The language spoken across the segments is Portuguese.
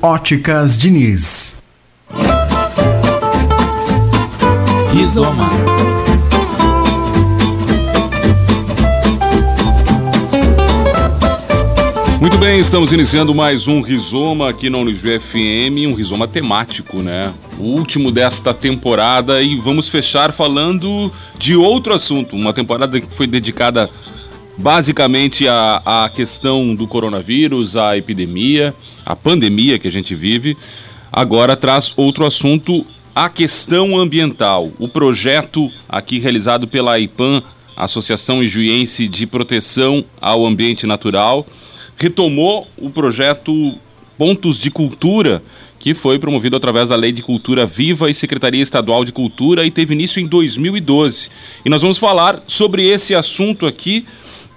Óticas Diniz. Rizoma. Muito bem, estamos iniciando mais um Rizoma aqui na Unijuí FM, um Rizoma temático, né? O último desta temporada e vamos fechar falando de outro assunto, uma temporada que foi dedicada basicamente à, à questão do coronavírus, à epidemia, à pandemia que a gente vive. Agora traz outro assunto, a questão ambiental. O projeto aqui realizado pela IPAM, Associação Ijuiense de Proteção ao Ambiente Natural, retomou o projeto Pontos de Cultura, que foi promovido através da Lei de Cultura Viva e Secretaria Estadual de Cultura e teve início em 2012. E nós vamos falar sobre esse assunto aqui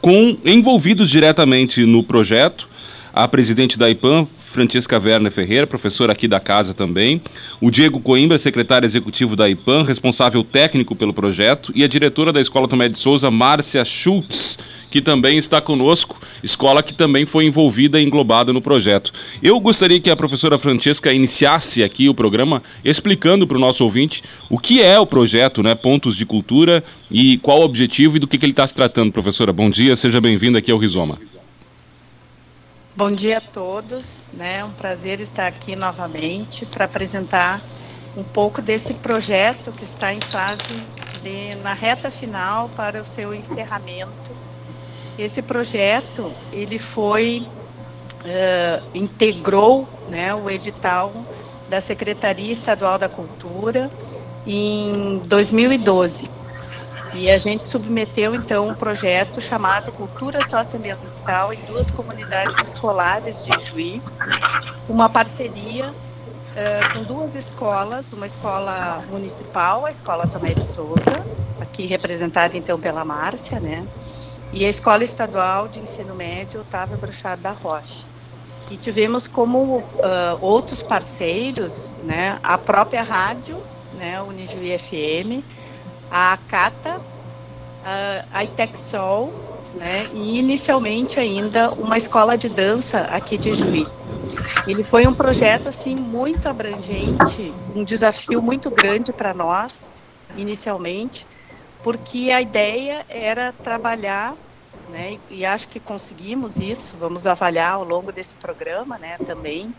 com envolvidos diretamente no projeto, a presidente da IPAM, Francesca Werner Ferreira, professora aqui da casa também, o Diego Coimbra, secretário executivo da IPAM, responsável técnico pelo projeto, e a diretora da Escola Tomé de Souza, Márcia Schultz, que também está conosco, escola que também foi envolvida e englobada no projeto. Eu gostaria que a professora Francesca iniciasse aqui o programa explicando para o nosso ouvinte o que é o projeto, né, Pontos de Cultura e qual o objetivo e do que, que ele está se tratando. Professora, bom dia, seja bem-vinda aqui ao Rizoma. Bom dia a todos, né? É um prazer estar aqui novamente para apresentar um pouco desse projeto que está em fase de, na reta final para o seu encerramento. Esse projeto ele foi uh, integrou, né, o edital da Secretaria Estadual da Cultura em 2012 e a gente submeteu então um projeto chamado Cultura Socioambiental em duas comunidades escolares de Juí, uma parceria uh, com duas escolas, uma escola municipal, a Escola Tomé de Souza, aqui representada então pela Márcia, né? E a Escola Estadual de Ensino Médio Otávio Bruxado da Rocha. E tivemos como uh, outros parceiros, né, a própria rádio, né, Unijuí FM, a Acata, a Itexol, né, e inicialmente ainda uma escola de dança aqui de Juí. Ele foi um projeto assim muito abrangente, um desafio muito grande para nós inicialmente, porque a ideia era trabalhar, né, e acho que conseguimos isso, vamos avaliar ao longo desse programa, né, também,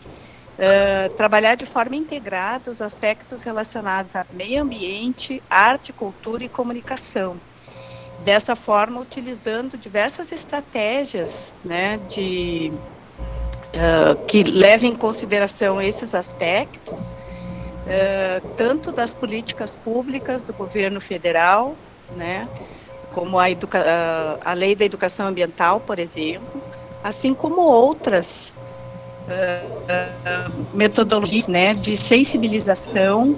Uh, trabalhar de forma integrada os aspectos relacionados a meio ambiente, arte, cultura e comunicação. Dessa forma, utilizando diversas estratégias né, de, uh, que levem em consideração esses aspectos, uh, tanto das políticas públicas do governo federal, né, como a, a lei da educação ambiental, por exemplo, assim como outras metodologias né, de sensibilização,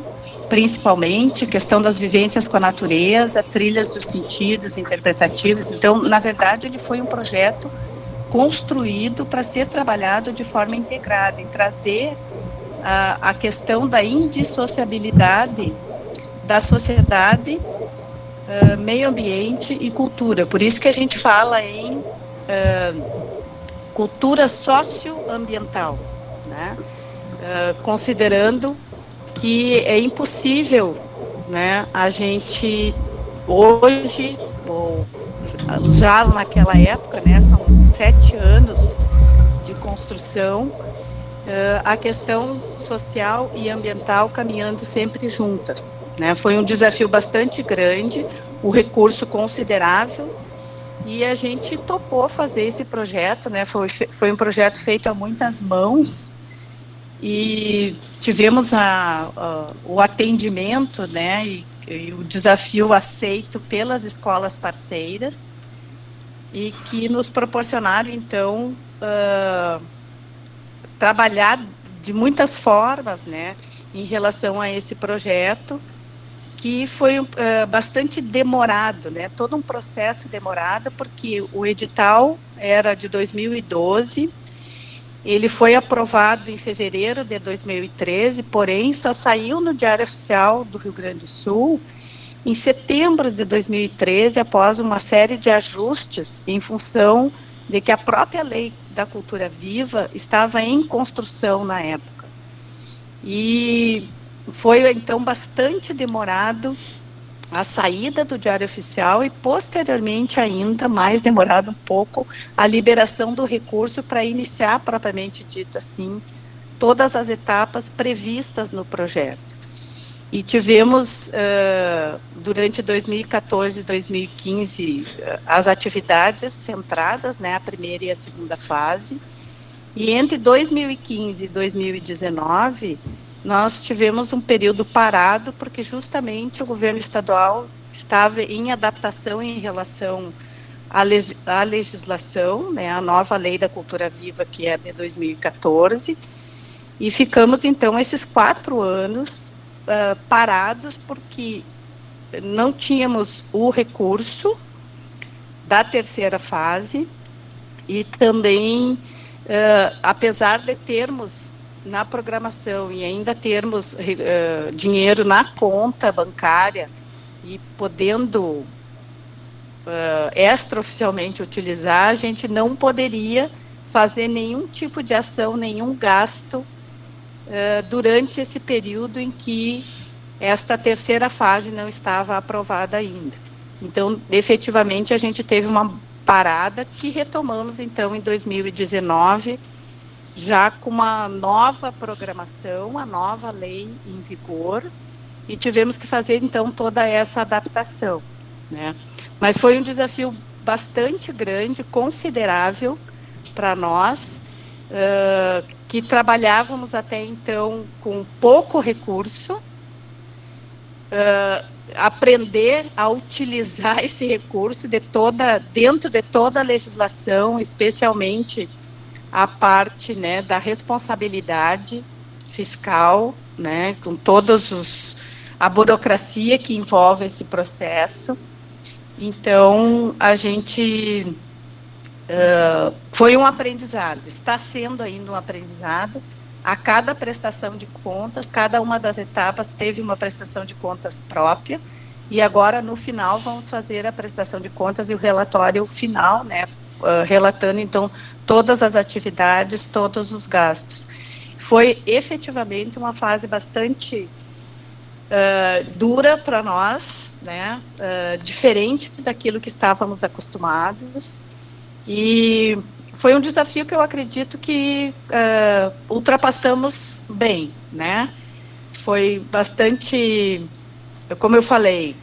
principalmente, questão das vivências com a natureza, trilhas dos sentidos interpretativos. Então, na verdade, ele foi um projeto construído para ser trabalhado de forma integrada, em trazer a, a questão da indissociabilidade da sociedade, uh, meio ambiente e cultura. Por isso que a gente fala em uh, cultura socioambiental, né? Uh, considerando que é impossível né, a gente hoje, ou já naquela época, né, são sete anos de construção, uh, a questão social e ambiental caminhando sempre juntas. Né? Foi um desafio bastante grande, o recurso considerável e a gente topou fazer esse projeto, né? Foi, foi um projeto feito a muitas mãos e tivemos a, a o atendimento, né? E, e, o desafio aceito pelas escolas parceiras e que nos proporcionaram então uh, trabalhar de muitas formas, né? Em relação a esse projeto que foi uh, bastante demorado, né? Todo um processo demorado, porque o edital era de 2012, ele foi aprovado em fevereiro de 2013, porém só saiu no Diário Oficial do Rio Grande do Sul em setembro de 2013, após uma série de ajustes em função de que a própria lei da cultura viva estava em construção na época. E foi então bastante demorado a saída do Diário Oficial e posteriormente ainda mais demorado um pouco a liberação do recurso para iniciar propriamente dito assim todas as etapas previstas no projeto. E tivemos, uh, durante 2014 e 2015, uh, as atividades centradas, né, a primeira e a segunda fase. E entre 2015 e 2019, nós tivemos um período parado, porque justamente o governo estadual estava em adaptação em relação à, leg à legislação, né, a nova lei da cultura viva, que é de 2014, e ficamos então esses quatro anos uh, parados porque não tínhamos o recurso da terceira fase e também, uh, apesar de termos na programação e ainda termos uh, dinheiro na conta bancária e podendo uh, extraoficialmente utilizar, a gente não poderia fazer nenhum tipo de ação, nenhum gasto uh, durante esse período em que esta terceira fase não estava aprovada ainda. Então, efetivamente, a gente teve uma parada que retomamos então em 2019, já com uma nova programação, a nova lei em vigor, e tivemos que fazer então toda essa adaptação, né? Mas foi um desafio bastante grande, considerável para nós, uh, que trabalhávamos até então com pouco recurso, uh, aprender a utilizar esse recurso de toda, dentro de toda a legislação, especialmente a parte né, da responsabilidade fiscal, né, com todos os a burocracia que envolve esse processo. Então a gente uh, foi um aprendizado, está sendo ainda um aprendizado. A cada prestação de contas, cada uma das etapas teve uma prestação de contas própria. E agora, no final, vamos fazer a prestação de contas e o relatório final, né, uh, relatando, então, todas as atividades, todos os gastos. Foi efetivamente uma fase bastante uh, dura para nós, né, uh, diferente daquilo que estávamos acostumados, e foi um desafio que eu acredito que uh, ultrapassamos bem, né? Foi bastante, como eu falei,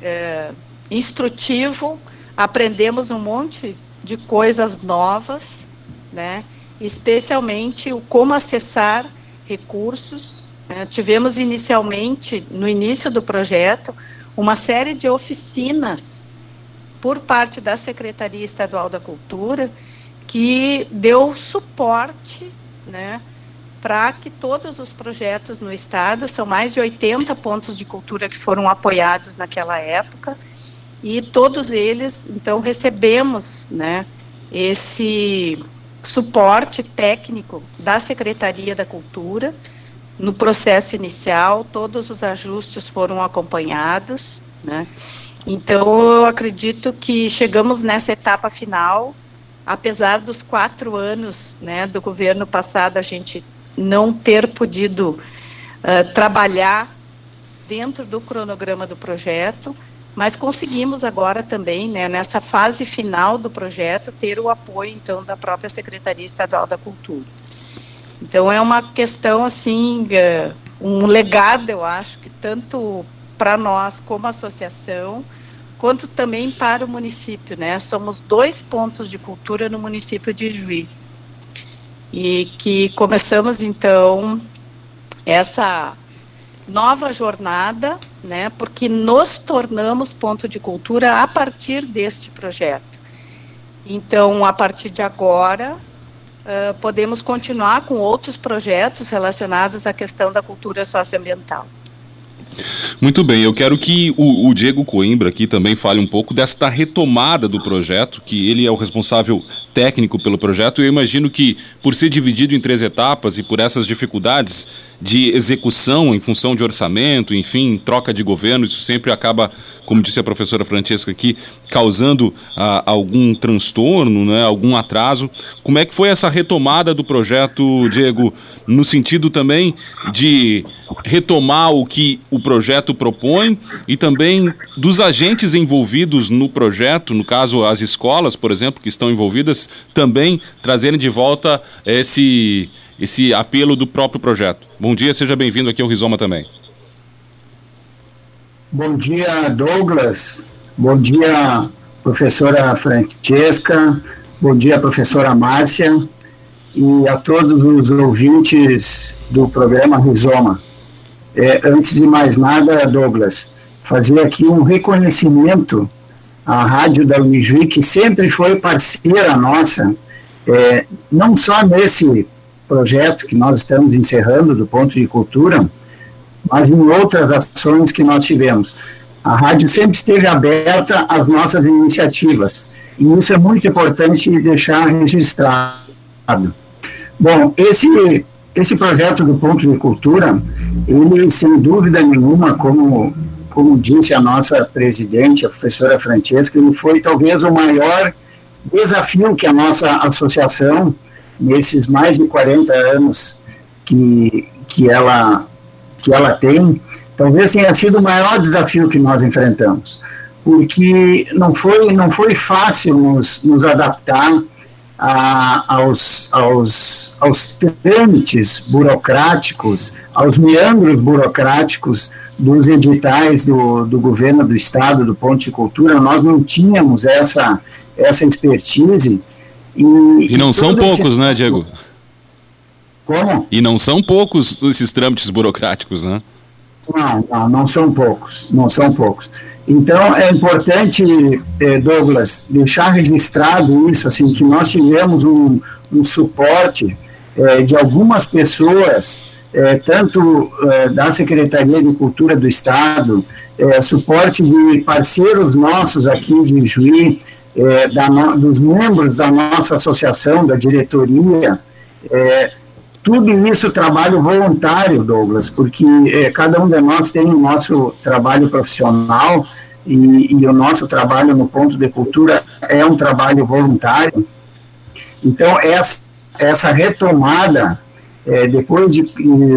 instrutivo, aprendemos um monte de coisas novas, né? especialmente o como acessar recursos. Né? Tivemos inicialmente, no início do projeto, uma série de oficinas por parte da Secretaria Estadual da Cultura que deu suporte, né, para que todos os projetos no estado, são mais de 80 pontos de cultura que foram apoiados naquela época, e todos eles, então, recebemos né, esse suporte técnico da Secretaria da Cultura. No processo inicial, todos os ajustes foram acompanhados. Né? Então, eu acredito que chegamos nessa etapa final, apesar dos quatro anos né, do governo passado, a gente não ter podido uh, trabalhar dentro do cronograma do projeto, mas conseguimos agora também, né, nessa fase final do projeto, ter o apoio, então, da própria Secretaria Estadual da Cultura. Então, é uma questão, assim, é, um legado, eu acho, que tanto para nós como associação, quanto também para o município, né? Somos dois pontos de cultura no município de Juí. E que começamos, então, essa nova jornada, né, porque nos tornamos ponto de cultura a partir deste projeto. Então, a partir de agora, uh, podemos continuar com outros projetos relacionados à questão da cultura socioambiental. Muito bem, eu quero que o, o, Diego Coimbra aqui também fale um pouco desta retomada do projeto, que ele é o responsável técnico pelo projeto. Eu imagino que, por ser dividido em três etapas e por essas dificuldades de execução em função de orçamento, enfim, troca de governo, isso sempre acaba, como disse a professora Francesca aqui, causando ah, algum transtorno, né, algum atraso. Como é que foi essa retomada do projeto, Diego, no sentido também de retomar o que o projeto propõe e também dos agentes envolvidos no projeto, no caso as escolas, por exemplo, que estão envolvidas, também trazerem de volta esse, esse apelo do próprio projeto. Bom dia, seja bem-vindo aqui ao Rizoma também. Bom dia, Douglas. Bom dia, professora Francesca. Bom dia, professora Márcia. E a todos os ouvintes do programa Rizoma. É, antes de mais nada, Douglas, fazer aqui um reconhecimento à rádio da Unijuí, que sempre foi parceira nossa, é, não só nesse projeto que nós estamos encerrando do ponto de cultura, mas em outras ações que nós tivemos. A rádio sempre esteve aberta às nossas iniciativas, e isso é muito importante deixar registrado. Bom, esse esse projeto do Ponto de Cultura, ele, sem dúvida nenhuma, como, como disse a nossa presidente, a professora Francesca, ele foi talvez o maior desafio que a nossa associação, nesses mais de 40 anos que, que, ela, que ela tem, talvez tenha sido o maior desafio que nós enfrentamos. Porque não foi, não foi fácil nos, nos adaptar a, aos, aos, aos trâmites burocráticos, aos meandros burocráticos dos editais do, do governo do estado, do Ponte Cultura, nós não tínhamos essa, essa expertise. E, e não e são poucos, esse... né, Diego? Como? E não são poucos esses trâmites burocráticos, né? Não, não, não são poucos, não são poucos. Então, é importante, eh, Douglas, deixar registrado isso, assim, que nós tivemos um, um suporte eh, de algumas pessoas, eh, tanto da Secretaria de Cultura do Estado, suporte de parceiros nossos aqui de Juí, da no, dos membros da nossa associação, da diretoria, tudo isso trabalho voluntário, Douglas, porque é, cada um de nós tem o nosso trabalho profissional e, e, o nosso trabalho no ponto de cultura é um trabalho voluntário. Então, essa, essa retomada, é, depois de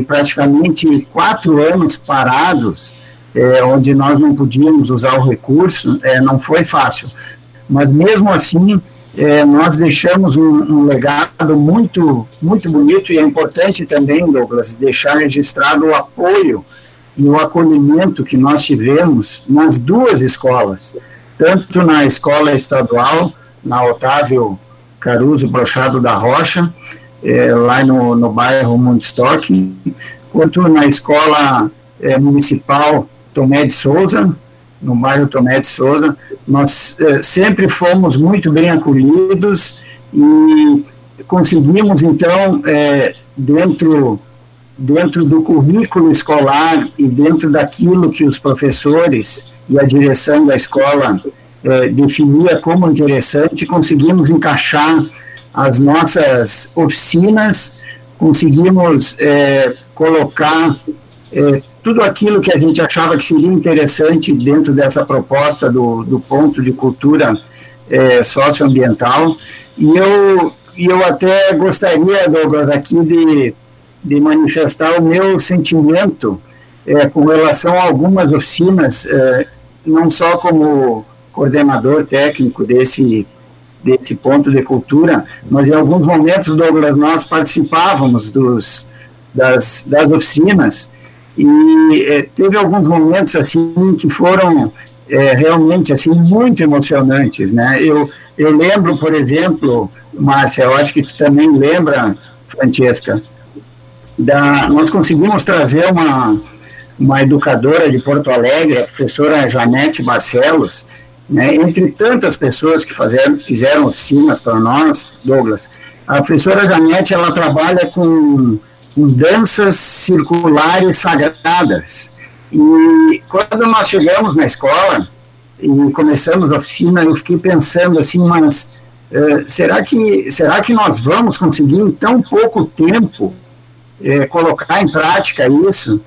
praticamente quatro anos parados, é, onde nós não podíamos usar o recurso, é, não foi fácil. Mas mesmo assim, é, nós deixamos um, um, legado muito, muito bonito e é importante também, Douglas, deixar registrado o apoio e o acolhimento que nós tivemos nas duas escolas, tanto na escola estadual, na Otávio Caruso Brochado da Rocha, é, lá no, no bairro Mundstock, quanto na escola é, municipal Tomé de Souza, no bairro Tomé de Souza, nós eh, sempre fomos muito bem acolhidos e conseguimos, então, eh, dentro, dentro do currículo escolar e dentro daquilo que os professores e a direção da escola eh, definia como interessante, conseguimos encaixar as nossas oficinas, conseguimos eh, colocar eh, tudo aquilo que a gente achava que seria interessante dentro dessa proposta do, do ponto de cultura é, socioambiental. E eu, eu até gostaria, Douglas, aqui de, de manifestar o meu sentimento é, com relação a algumas oficinas, é, não só como coordenador técnico desse, desse ponto de cultura, mas em alguns momentos, Douglas, nós participávamos dos, das, das oficinas e é, teve alguns momentos assim que foram é, realmente assim muito emocionantes, né? Eu eu lembro, por exemplo, Márcia, eu acho que tu também lembra, Francesca, da nós conseguimos trazer uma uma educadora de Porto Alegre, a professora Janete Barcelos, né, entre tantas pessoas que fizeram, fizeram oficinas para nós, Douglas, a professora Janete, ela trabalha com danças circulares sagradas. E quando nós chegamos na escola e começamos a oficina, eu fiquei pensando assim, mas uh, será, que, será que nós vamos conseguir em tão pouco tempo uh, colocar em prática isso?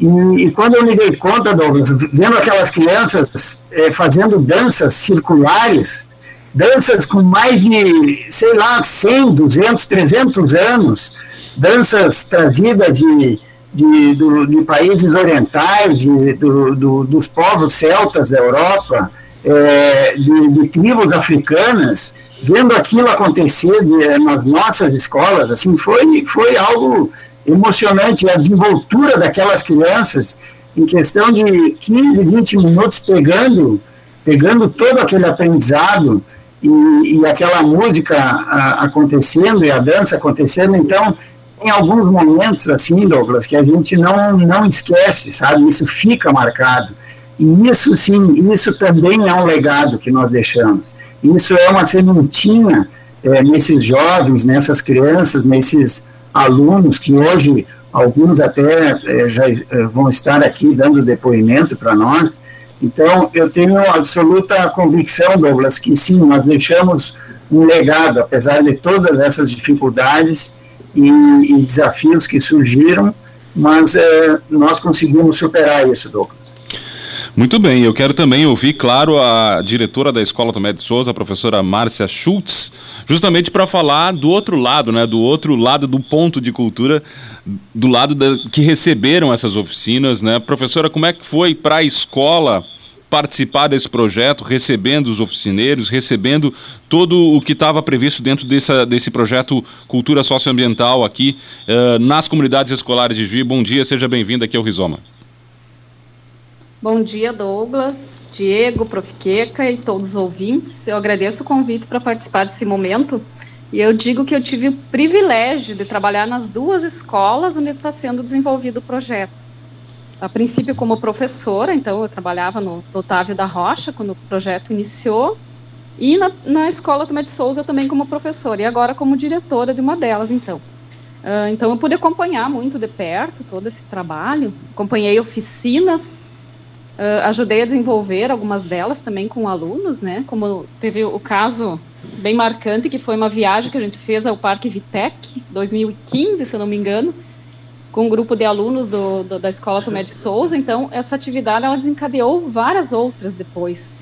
E, e, quando eu me dei conta, Douglas, vendo aquelas crianças uh, fazendo danças circulares, danças com mais de, sei lá, 100, 200, 300 anos, danças trazidas de, de, do, de países orientais, de, do, do, dos povos celtas da Europa, é, de, de, tribos africanas, vendo aquilo acontecer de, nas nossas escolas, assim, foi, foi algo emocionante, a desenvoltura daquelas crianças, em questão de 15, 20 minutos, pegando, pegando todo aquele aprendizado, e, e aquela música a, acontecendo e a dança acontecendo, então tem alguns momentos assim, Douglas, que a gente não, não esquece, sabe? Isso fica marcado. E isso sim, isso também é um legado que nós deixamos. Isso é uma sementinha é, nesses jovens, nessas crianças, nesses alunos que hoje alguns até é, já é, vão estar aqui dando depoimento para nós, então, eu tenho absoluta convicção, Douglas, que sim, nós deixamos um legado, apesar de todas essas dificuldades e, e desafios que surgiram, mas é, nós conseguimos superar isso, Douglas. Muito bem, eu quero também ouvir, claro, a diretora da Escola Tomé de Souza, a professora Márcia Schultz, justamente para falar do outro lado, né, do outro lado do ponto de cultura, do lado da, que receberam essas oficinas, né? Professora, como é que foi para a escola participar desse projeto, recebendo os oficineiros, recebendo todo o que estava previsto dentro desse, desse projeto Cultura Socioambiental aqui uh, nas comunidades escolares de Juí. Bom dia, seja bem-vindo aqui ao Rizoma. Bom dia, Douglas, Diego, Prof. Queca e todos os ouvintes. Eu agradeço o convite para participar desse momento. E eu digo que eu tive o privilégio de trabalhar nas duas escolas onde está sendo desenvolvido o projeto. A princípio como professora, então eu trabalhava no Otávio da Rocha quando o projeto iniciou, e na, na escola Tomé de Souza também como professora, e agora como diretora de uma delas, então. Uh, então eu pude acompanhar muito de perto todo esse trabalho, acompanhei oficinas Uh, ajudei a desenvolver algumas delas também com alunos, né? Como teve o caso bem marcante que foi uma viagem que a gente fez ao Parque Vitec, 2015, se não me engano, com um grupo de alunos do, do, da Escola Tomé de Souza. Então, essa atividade ela desencadeou várias outras depois.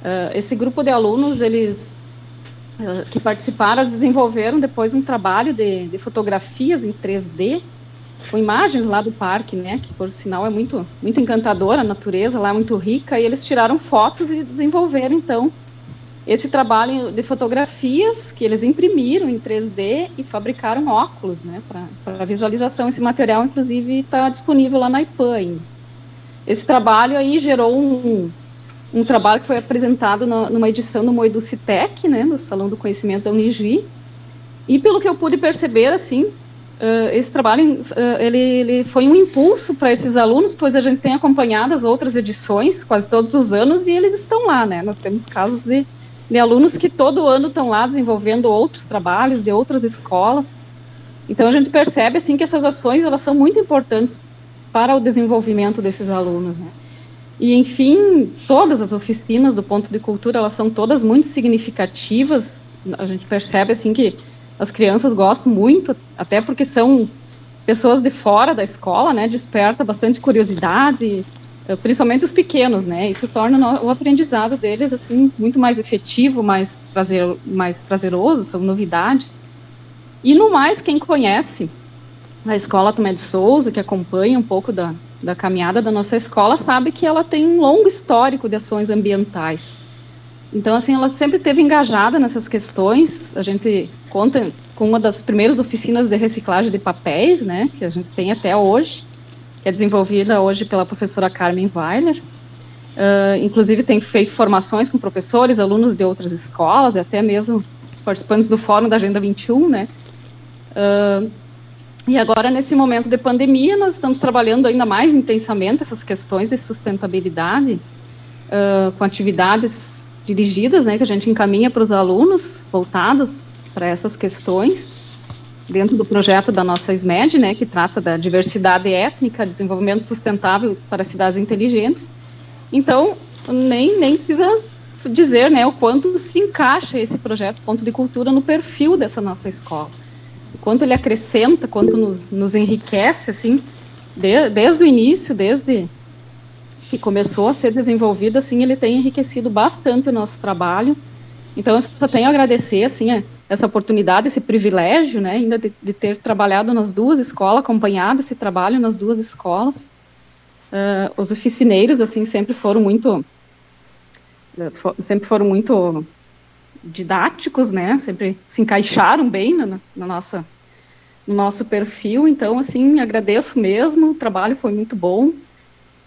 Uh, esse grupo de alunos, eles uh, que participaram, desenvolveram depois um trabalho de, de fotografias em 3D com imagens lá do parque, né? Que por sinal é muito, muito encantadora, a natureza lá é muito rica, e eles tiraram fotos e desenvolveram então esse trabalho de fotografias que eles imprimiram em 3D e fabricaram óculos, né? Para visualização. Esse material, inclusive, está disponível lá na IPAN. Esse trabalho aí gerou um, um trabalho que foi apresentado na, numa edição do Moeducitec, né? No Salão do Conhecimento da Unijuí. E pelo que eu pude perceber, assim, Uh, esse trabalho uh, ele, ele, foi um impulso para esses alunos, pois a gente tem acompanhado as outras edições quase todos os anos e eles estão lá, né? Nós temos casos de, de alunos que todo ano estão lá desenvolvendo outros trabalhos de outras escolas. Então a gente percebe assim que essas ações elas são muito importantes para o desenvolvimento desses alunos, né? E enfim, todas as oficinas do ponto de cultura elas são todas muito significativas. A gente percebe assim que as crianças gostam muito, até porque são pessoas de fora da escola, né? Desperta bastante curiosidade, eh, principalmente os pequenos, né? Isso torna o aprendizado deles assim muito mais efetivo, mais, prazer, mais prazeroso, são novidades. E no mais, quem conhece a escola Tomé de Souza, que acompanha um pouco da, da caminhada da nossa escola, sabe que ela tem um longo histórico de ações ambientais. Então, assim, ela sempre teve engajada nessas questões. A gente conta com uma das primeiras oficinas de reciclagem de papéis, né, que a gente tem até hoje, que é desenvolvida hoje pela professora Carmen Weiler. Uh, inclusive, tem feito formações com professores, alunos de outras escolas, e até mesmo os participantes do Fórum da Agenda 21, né. Uh, e agora, nesse momento de pandemia, nós estamos trabalhando ainda mais intensamente essas questões de sustentabilidade, uh, com atividades dirigidas, né, que a gente encaminha para os alunos, voltadas para essas questões. dentro do projeto da nossa SMED, né, que trata da diversidade étnica, desenvolvimento sustentável para cidades inteligentes. Então, nem, nem precisa dizer né, o quanto se encaixa esse projeto Ponto de Cultura no perfil dessa nossa escola. Quanto ele acrescenta, quanto nos, nos enriquece, assim, de, desde o início, desde que começou a ser desenvolvido, assim, ele tem enriquecido bastante o nosso trabalho. Então, eu só tenho a agradecer, assim, essa oportunidade, esse privilégio, né, ainda de, de ter trabalhado nas duas escolas, acompanhado esse trabalho nas duas escolas. Uh, os oficineiros, assim, sempre foram muito sempre foram muito didáticos, né? Sempre se encaixaram bem na, na nossa, no nosso perfil. Então, assim, agradeço mesmo. O trabalho foi muito bom.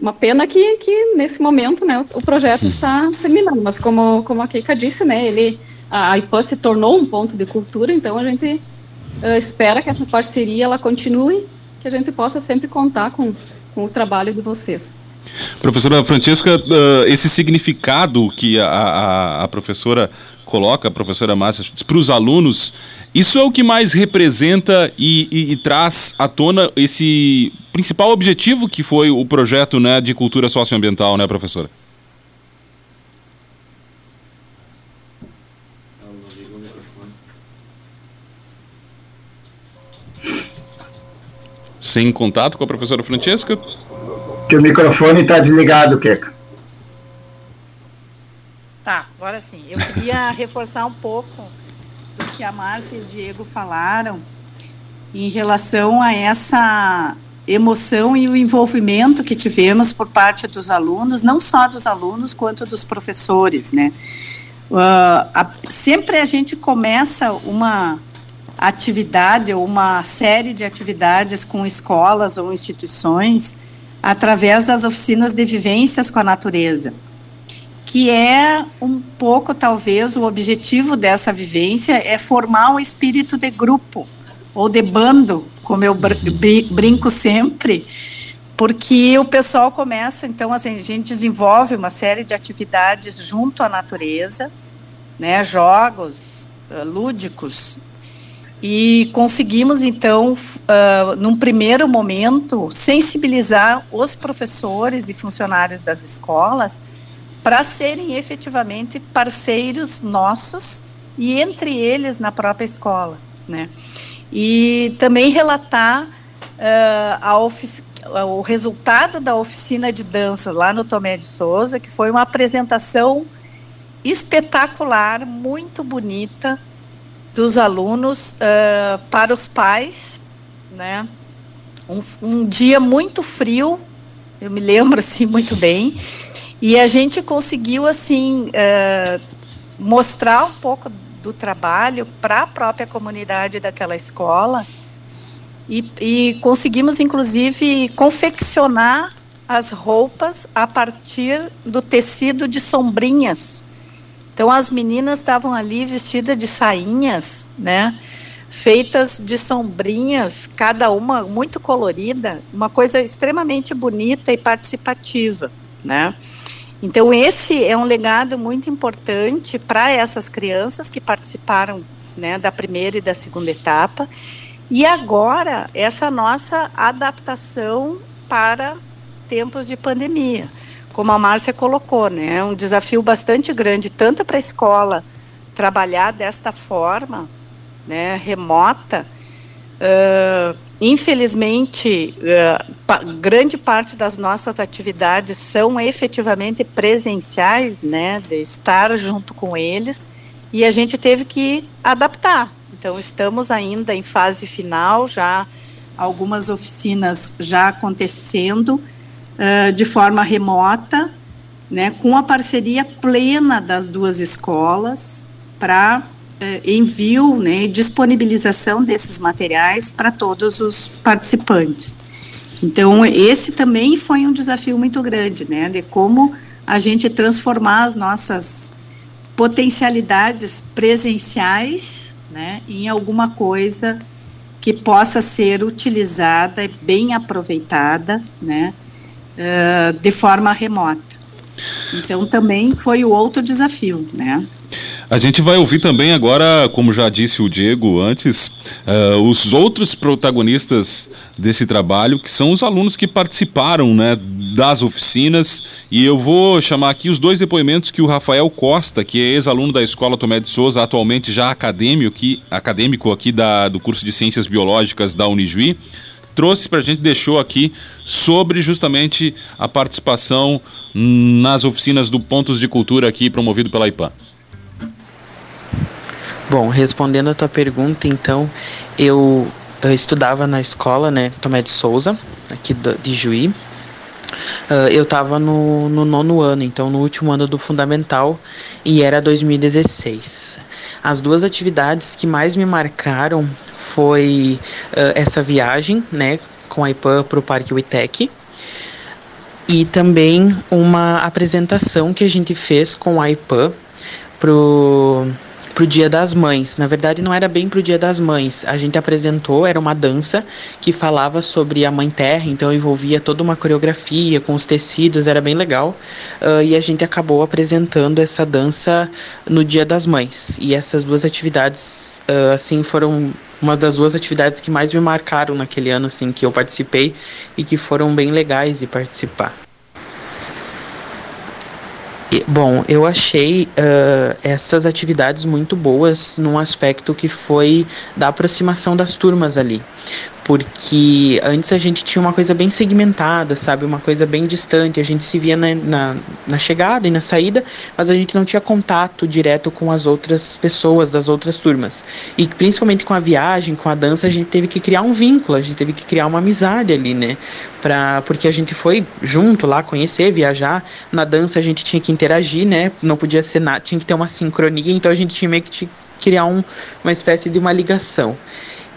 Uma pena que, que nesse momento, né, o projeto está terminando. Mas como, como a Keika disse, né, ele, a IPAN se tornou um ponto de cultura. Então, a gente uh, espera que essa parceria ela continue, que a gente possa sempre contar com, com o trabalho de vocês. Professora Francesca, uh, esse significado que a, a, a, professora coloca, a professora Márcia, para os alunos, isso é o que mais representa e, e, e, traz à tona esse principal objetivo que foi o projeto né, de cultura socioambiental, né, professora? Sem contato com a professora Francesca? que o microfone está desligado, Keka. Tá, agora sim. Eu queria reforçar um pouco do que a Márcia e o Diego falaram em relação a essa emoção e o envolvimento que tivemos por parte dos alunos, não só dos alunos, quanto dos professores, né? Uh, a, sempre a gente começa uma atividade ou uma série de atividades com escolas ou instituições através das oficinas de vivências com a natureza, que é um pouco, talvez, o objetivo dessa vivência é formar um espírito de grupo ou de bando, como eu br brinco sempre, porque o pessoal começa, então, assim, a gente desenvolve uma série de atividades junto à natureza, né, jogos uh, lúdicos e conseguimos, então, uh, num primeiro momento, sensibilizar os professores e funcionários das escolas para serem efetivamente parceiros nossos e entre eles na própria escola, né? E também relatar uh, o resultado da oficina de dança lá no Tomé de Souza, que foi uma apresentação espetacular, muito bonita, dos alunos uh, para os pais, né? Um, um, dia muito frio, eu me lembro assim muito bem, e a gente conseguiu assim uh, mostrar um pouco do trabalho para a própria comunidade daquela escola e, e conseguimos inclusive confeccionar as roupas a partir do tecido de sombrinhas então as meninas estavam ali vestidas de sainhas, né? Feitas de sombrinhas, cada uma muito colorida, uma coisa extremamente bonita e participativa, né? Então esse é um legado muito importante para essas crianças que participaram, né, da primeira e da segunda etapa. E agora essa nossa adaptação para tempos de pandemia como a Márcia colocou, né, é um desafio bastante grande, tanto para a escola trabalhar desta forma, né, remota. Uh, infelizmente, pa grande parte das nossas atividades são efetivamente presenciais, né, de estar junto com eles, e a gente teve que adaptar. Então, estamos ainda em fase final, já algumas oficinas já acontecendo, uh, de forma remota, né, com a parceria plena das duas escolas para envio né, disponibilização desses materiais para todos os participantes. Então, esse também foi um desafio muito grande, né, de como a gente transformar as nossas potencialidades presenciais né, em alguma coisa que possa ser utilizada e bem aproveitada, né, uh, de forma remota. Então também foi o outro desafio, né? A gente vai ouvir também agora, como já disse o Diego antes, uh, os outros protagonistas desse trabalho, que são os alunos que participaram né, das oficinas. E eu vou chamar aqui os dois depoimentos que o Rafael Costa, que é ex-aluno da Escola Tomé de Souza, atualmente já acadêmico aqui, acadêmico aqui da, do curso de Ciências Biológicas da Unijuí, trouxe para a gente, deixou aqui sobre justamente a participação nas oficinas do Pontos de Cultura aqui promovido pela IPAM. Bom, respondendo a tua pergunta, então, eu, eu estudava na escola, né, Tomé de Souza, aqui de Juí. Uh, eu estava no, no nono ano, então no último ano do fundamental, e era 2016. As duas atividades que mais me marcaram foi uh, essa viagem, né, com a IPAM para o Parque Uitec, e também uma apresentação que a gente fez com a IPAM pro pro Dia das Mães. Na verdade, não era bem pro Dia das Mães. A gente apresentou, era uma dança que falava sobre a Mãe Terra, então envolvia toda uma coreografia com os tecidos, era bem legal. Uh, e a gente acabou apresentando essa dança no Dia das Mães. E essas duas atividades, uh, assim, foram uma das duas atividades que mais me marcaram naquele ano, assim, que eu participei e que foram bem legais de participar. Bom, eu achei uh, essas atividades muito boas num aspecto que foi da aproximação das turmas ali porque antes a gente tinha uma coisa bem segmentada, sabe? Uma coisa bem distante. A gente se via na, na, na, chegada e na saída, mas a gente não tinha contato direto com as outras pessoas das outras turmas. E principalmente com a viagem, com a dança, a gente teve que criar um vínculo, a gente teve que criar uma amizade ali, né? Pra, porque a gente foi junto lá conhecer, viajar. Na dança a gente tinha que interagir, né? Não podia ser nada, tinha que ter uma sincronia, então a gente tinha meio que criar um, uma espécie de uma ligação.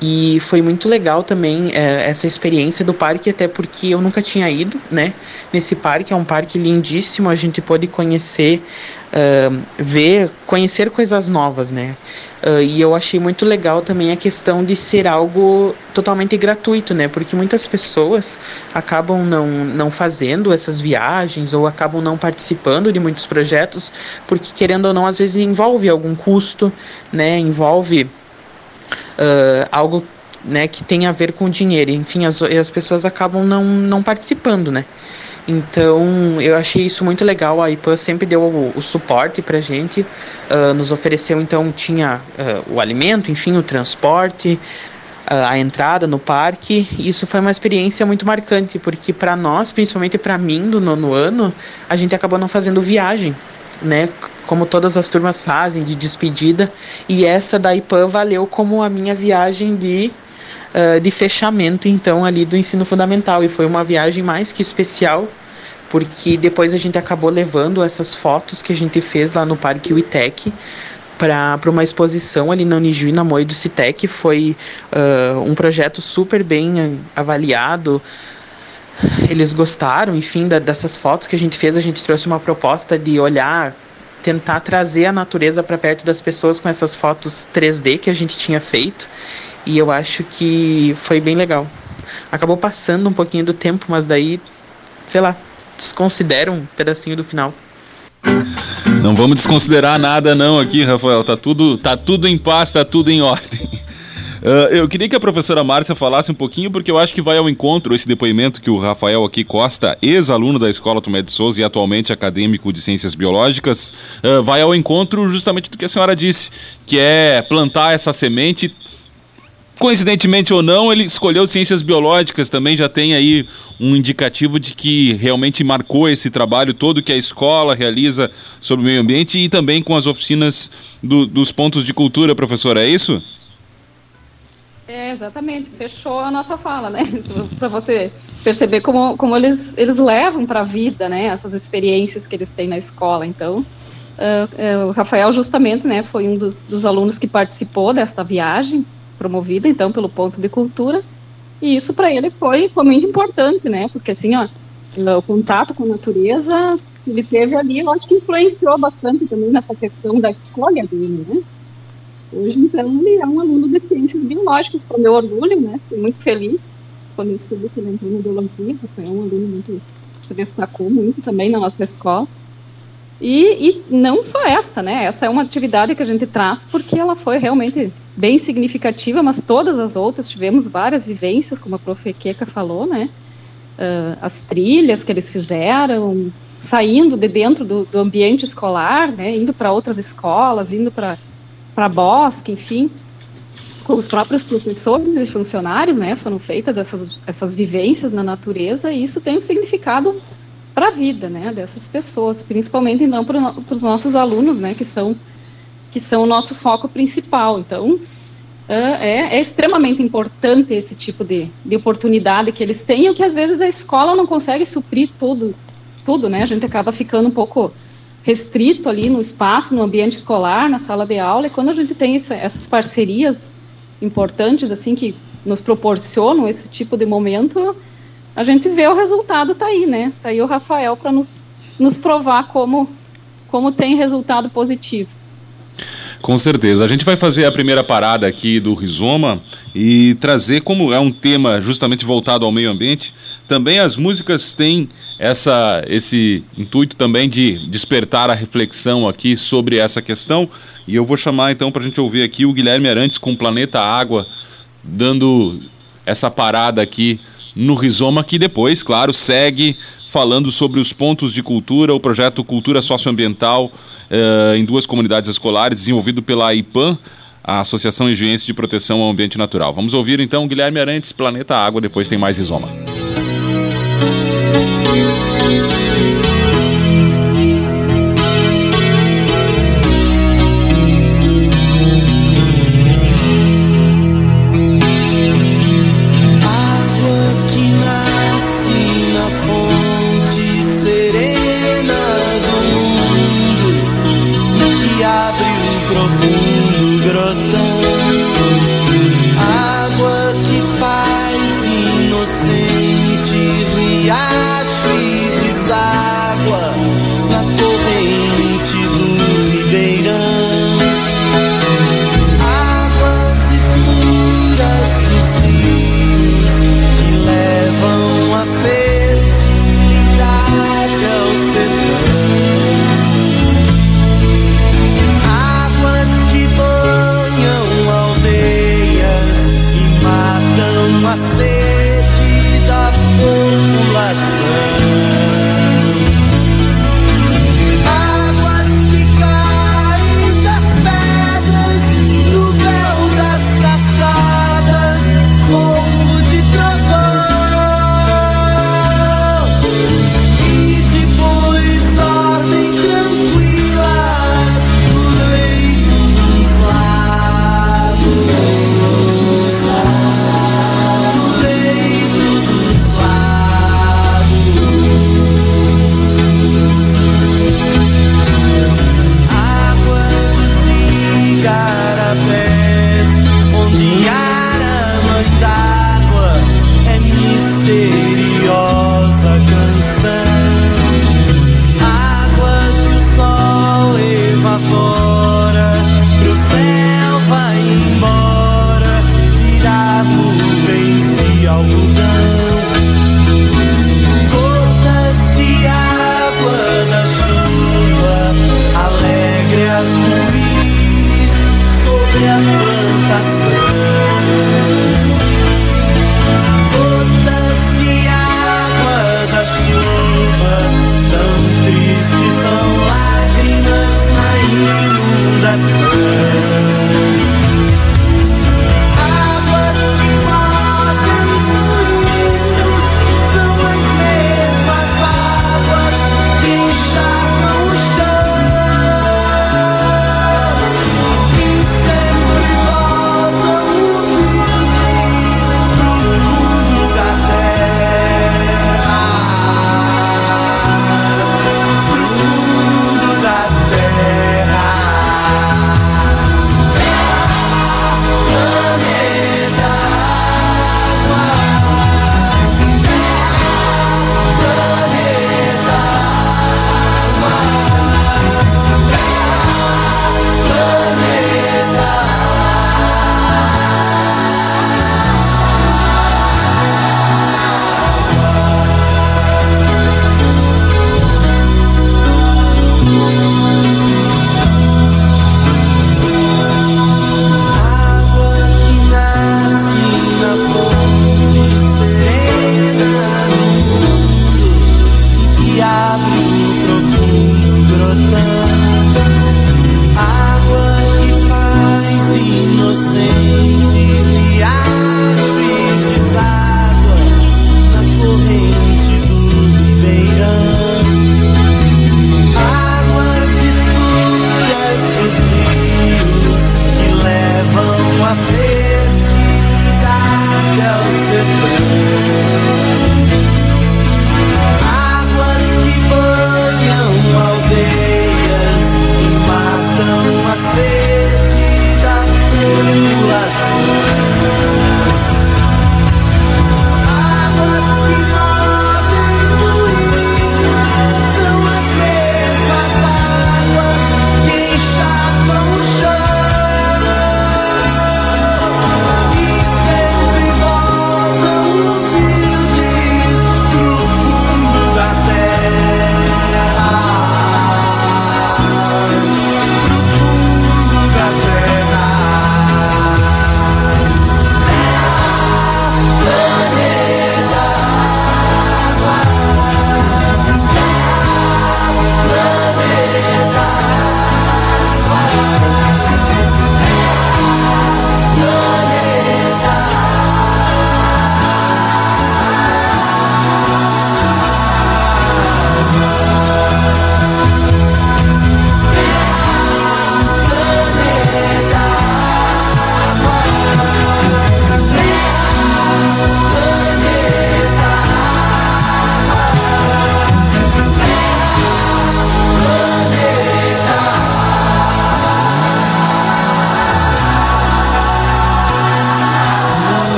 E foi muito legal também é, essa experiência do parque, até porque eu nunca tinha ido, né? Nesse parque, é um parque lindíssimo, a gente pode conhecer, uh, ver, conhecer coisas novas, né? Uh, e eu achei muito legal também a questão de ser algo totalmente gratuito, né? Porque muitas pessoas acabam não, não fazendo essas viagens ou acabam não participando de muitos projetos, porque querendo ou não, às vezes envolve algum custo, né? Envolve uh, algo né, que tem a ver com dinheiro. Enfim, as, as pessoas acabam não, não participando, né? Então, eu achei isso muito legal. A IPAN sempre deu o, o suporte pra gente, uh, nos ofereceu, então, tinha uh, o alimento, enfim, o transporte, a entrada no parque. Isso foi uma experiência muito marcante, porque para nós, principalmente para mim, do nono ano, a gente acabou não fazendo viagem, né? como todas as turmas fazem, de despedida. E essa da IPAN valeu como a minha viagem de, uh, de fechamento, então, ali do ensino fundamental. E foi uma viagem mais que especial, porque depois a gente acabou levando essas fotos que a gente fez lá no Parque Uitec para uma exposição ali na Unijuí, na Moe do Citec. Foi uh, um projeto super bem avaliado. Eles gostaram, enfim, da, dessas fotos que a gente fez. A gente trouxe uma proposta de olhar tentar trazer a natureza para perto das pessoas com essas fotos 3D que a gente tinha feito. E eu acho que foi bem legal. Acabou passando um pouquinho do tempo, mas daí, sei lá, desconsidera um pedacinho do final. Não vamos desconsiderar nada não aqui, Rafael. Tá tudo, tá tudo em paz, tá tudo em ordem. Uh, eu queria que a professora Márcia falasse um pouquinho, porque eu acho que vai ao encontro esse depoimento que o Rafael aqui Costa, ex-aluno da Escola Tomé de Souza e atualmente acadêmico de Ciências Biológicas, uh, vai ao encontro justamente do que a senhora disse, que é plantar essa semente. Coincidentemente ou não, ele escolheu ciências biológicas, também já tem aí um indicativo de que realmente marcou esse trabalho todo que a escola realiza sobre o meio ambiente e também com as oficinas do, dos pontos de cultura, professora, é isso? É, exatamente, fechou a nossa fala, né? para você perceber como, como eles, eles levam para a vida, né? Essas experiências que eles têm na escola. Então, uh, uh, o Rafael, justamente, né, foi um dos, dos alunos que participou desta viagem, promovida, então, pelo Ponto de Cultura. E isso para ele foi, foi muito importante, né? Porque, assim, ó, o contato com a natureza, ele teve ali, eu acho que influenciou bastante também nessa questão da escolha dele, né? Hoje, então, ele é um aluno de ciências biológicas, para meu orgulho, né? Fiquei muito feliz quando ele soube que ele entrou na biologia, foi um aluno muito que destacou muito também na nossa escola. E, e não só esta, né? Essa é uma atividade que a gente traz porque ela foi realmente bem significativa, mas todas as outras tivemos várias vivências, como a prof. Keka falou, né? Uh, as trilhas que eles fizeram, saindo de dentro do, do ambiente escolar, né? Indo para outras escolas, indo para bosque, enfim com os próprios professores e funcionários, né, foram feitas essas, essas vivências na natureza e isso tem um significado para a vida, né, dessas pessoas, principalmente então para os nossos alunos, né, que são que são o nosso foco principal. Então, é, é, extremamente importante esse tipo de, de oportunidade que eles tenham, que às vezes a escola não consegue suprir tudo, tudo, né? A gente acaba ficando um pouco restrito ali no espaço, no ambiente escolar, na sala de aula, e quando a gente tem essa, essas parcerias importantes assim que nos proporcionam esse tipo de momento, a gente vê o resultado tá aí, né? Tá aí o Rafael para nos, nos provar como como tem resultado positivo. Com certeza. A gente vai fazer a primeira parada aqui do Rizoma e trazer, como é um tema justamente voltado ao meio ambiente, também as músicas têm essa, esse intuito também de despertar a reflexão aqui sobre essa questão. E eu vou chamar então para a gente ouvir aqui o Guilherme Arantes com Planeta Água, dando essa parada aqui no Rizoma, que depois, claro, segue falando sobre os pontos de cultura, o projeto Cultura Socioambiental eh, em duas comunidades escolares, desenvolvido pela IPAM, a Associação Engenhense de Proteção ao Ambiente Natural. Vamos ouvir então Guilherme Arantes, Planeta Água, depois tem mais Rizoma. Rizoma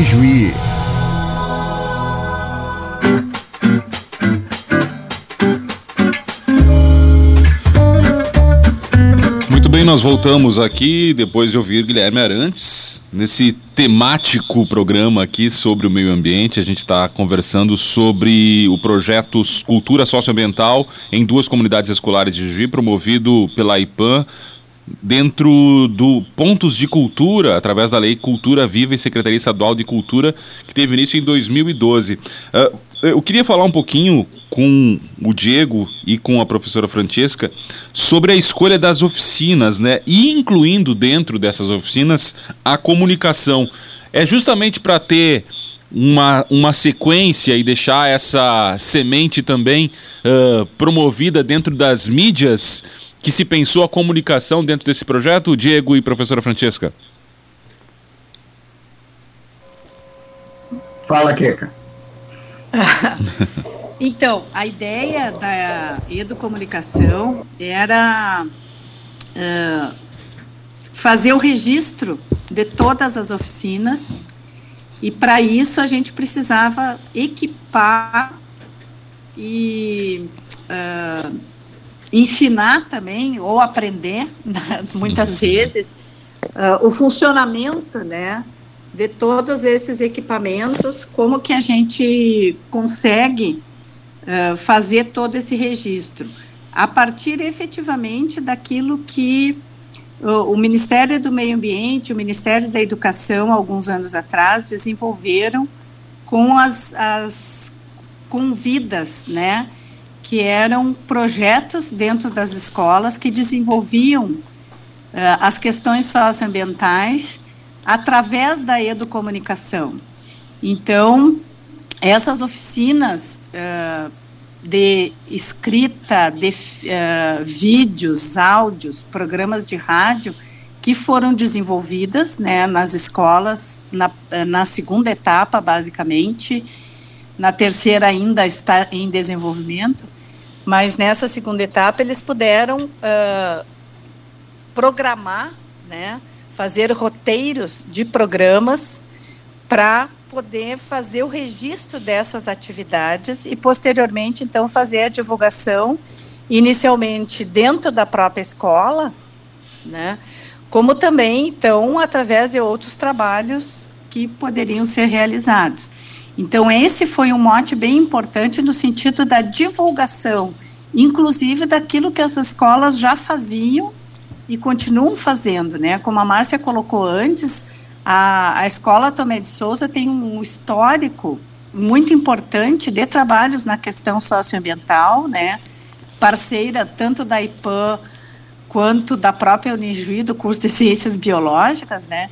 Unijuí. Muito bem, nós voltamos aqui depois de ouvir Guilherme Arantes nesse temático programa aqui sobre o meio ambiente. A gente está conversando sobre o projeto Cultura Socioambiental em duas comunidades escolares de Juiz, promovido pela IPAM dentro do Pontos de Cultura, através da Lei Cultura Viva e Secretaria Estadual de Cultura, que teve início em 2012. Uh, eu queria falar um pouquinho com o Diego e com a professora Francesca sobre a escolha das oficinas, né? Incluindo dentro dessas oficinas a comunicação. É justamente para ter uma, uma sequência e deixar essa semente também uh, promovida dentro das mídias que se pensou a comunicação dentro desse projeto, Diego e professora Francesca? Fala, Keka. então, a ideia da educomunicação era uh, fazer o registro de todas as oficinas e para isso a gente precisava equipar e uh, ensinar também ou aprender né, muitas vezes uh, o funcionamento né de todos esses equipamentos como que a gente consegue uh, fazer todo esse registro? A partir efetivamente daquilo que o, o Ministério do Meio Ambiente o Ministério da Educação alguns anos atrás desenvolveram com as, as convidas né que eram projetos dentro das escolas que desenvolviam uh, as questões socioambientais através da educomunicação. Então, essas oficinas uh, de escrita, de uh, vídeos, áudios, programas de rádio que foram desenvolvidas né, nas escolas, na, na segunda etapa, basicamente, na terceira ainda está em desenvolvimento, mas nessa segunda etapa eles puderam uh, programar, né, fazer roteiros de programas para poder fazer o registro dessas atividades e posteriormente então fazer a divulgação inicialmente dentro da própria escola, né, como também então através de outros trabalhos que poderiam ser realizados. Então, esse foi um mote bem importante no sentido da divulgação, inclusive daquilo que as escolas já faziam e continuam fazendo, né? Como a Márcia colocou antes, a, a escola Tomé de Souza tem um histórico muito importante de trabalhos na questão socioambiental, né? Parceira tanto da IPAM quanto da própria Unijuí, do curso de Ciências Biológicas, né?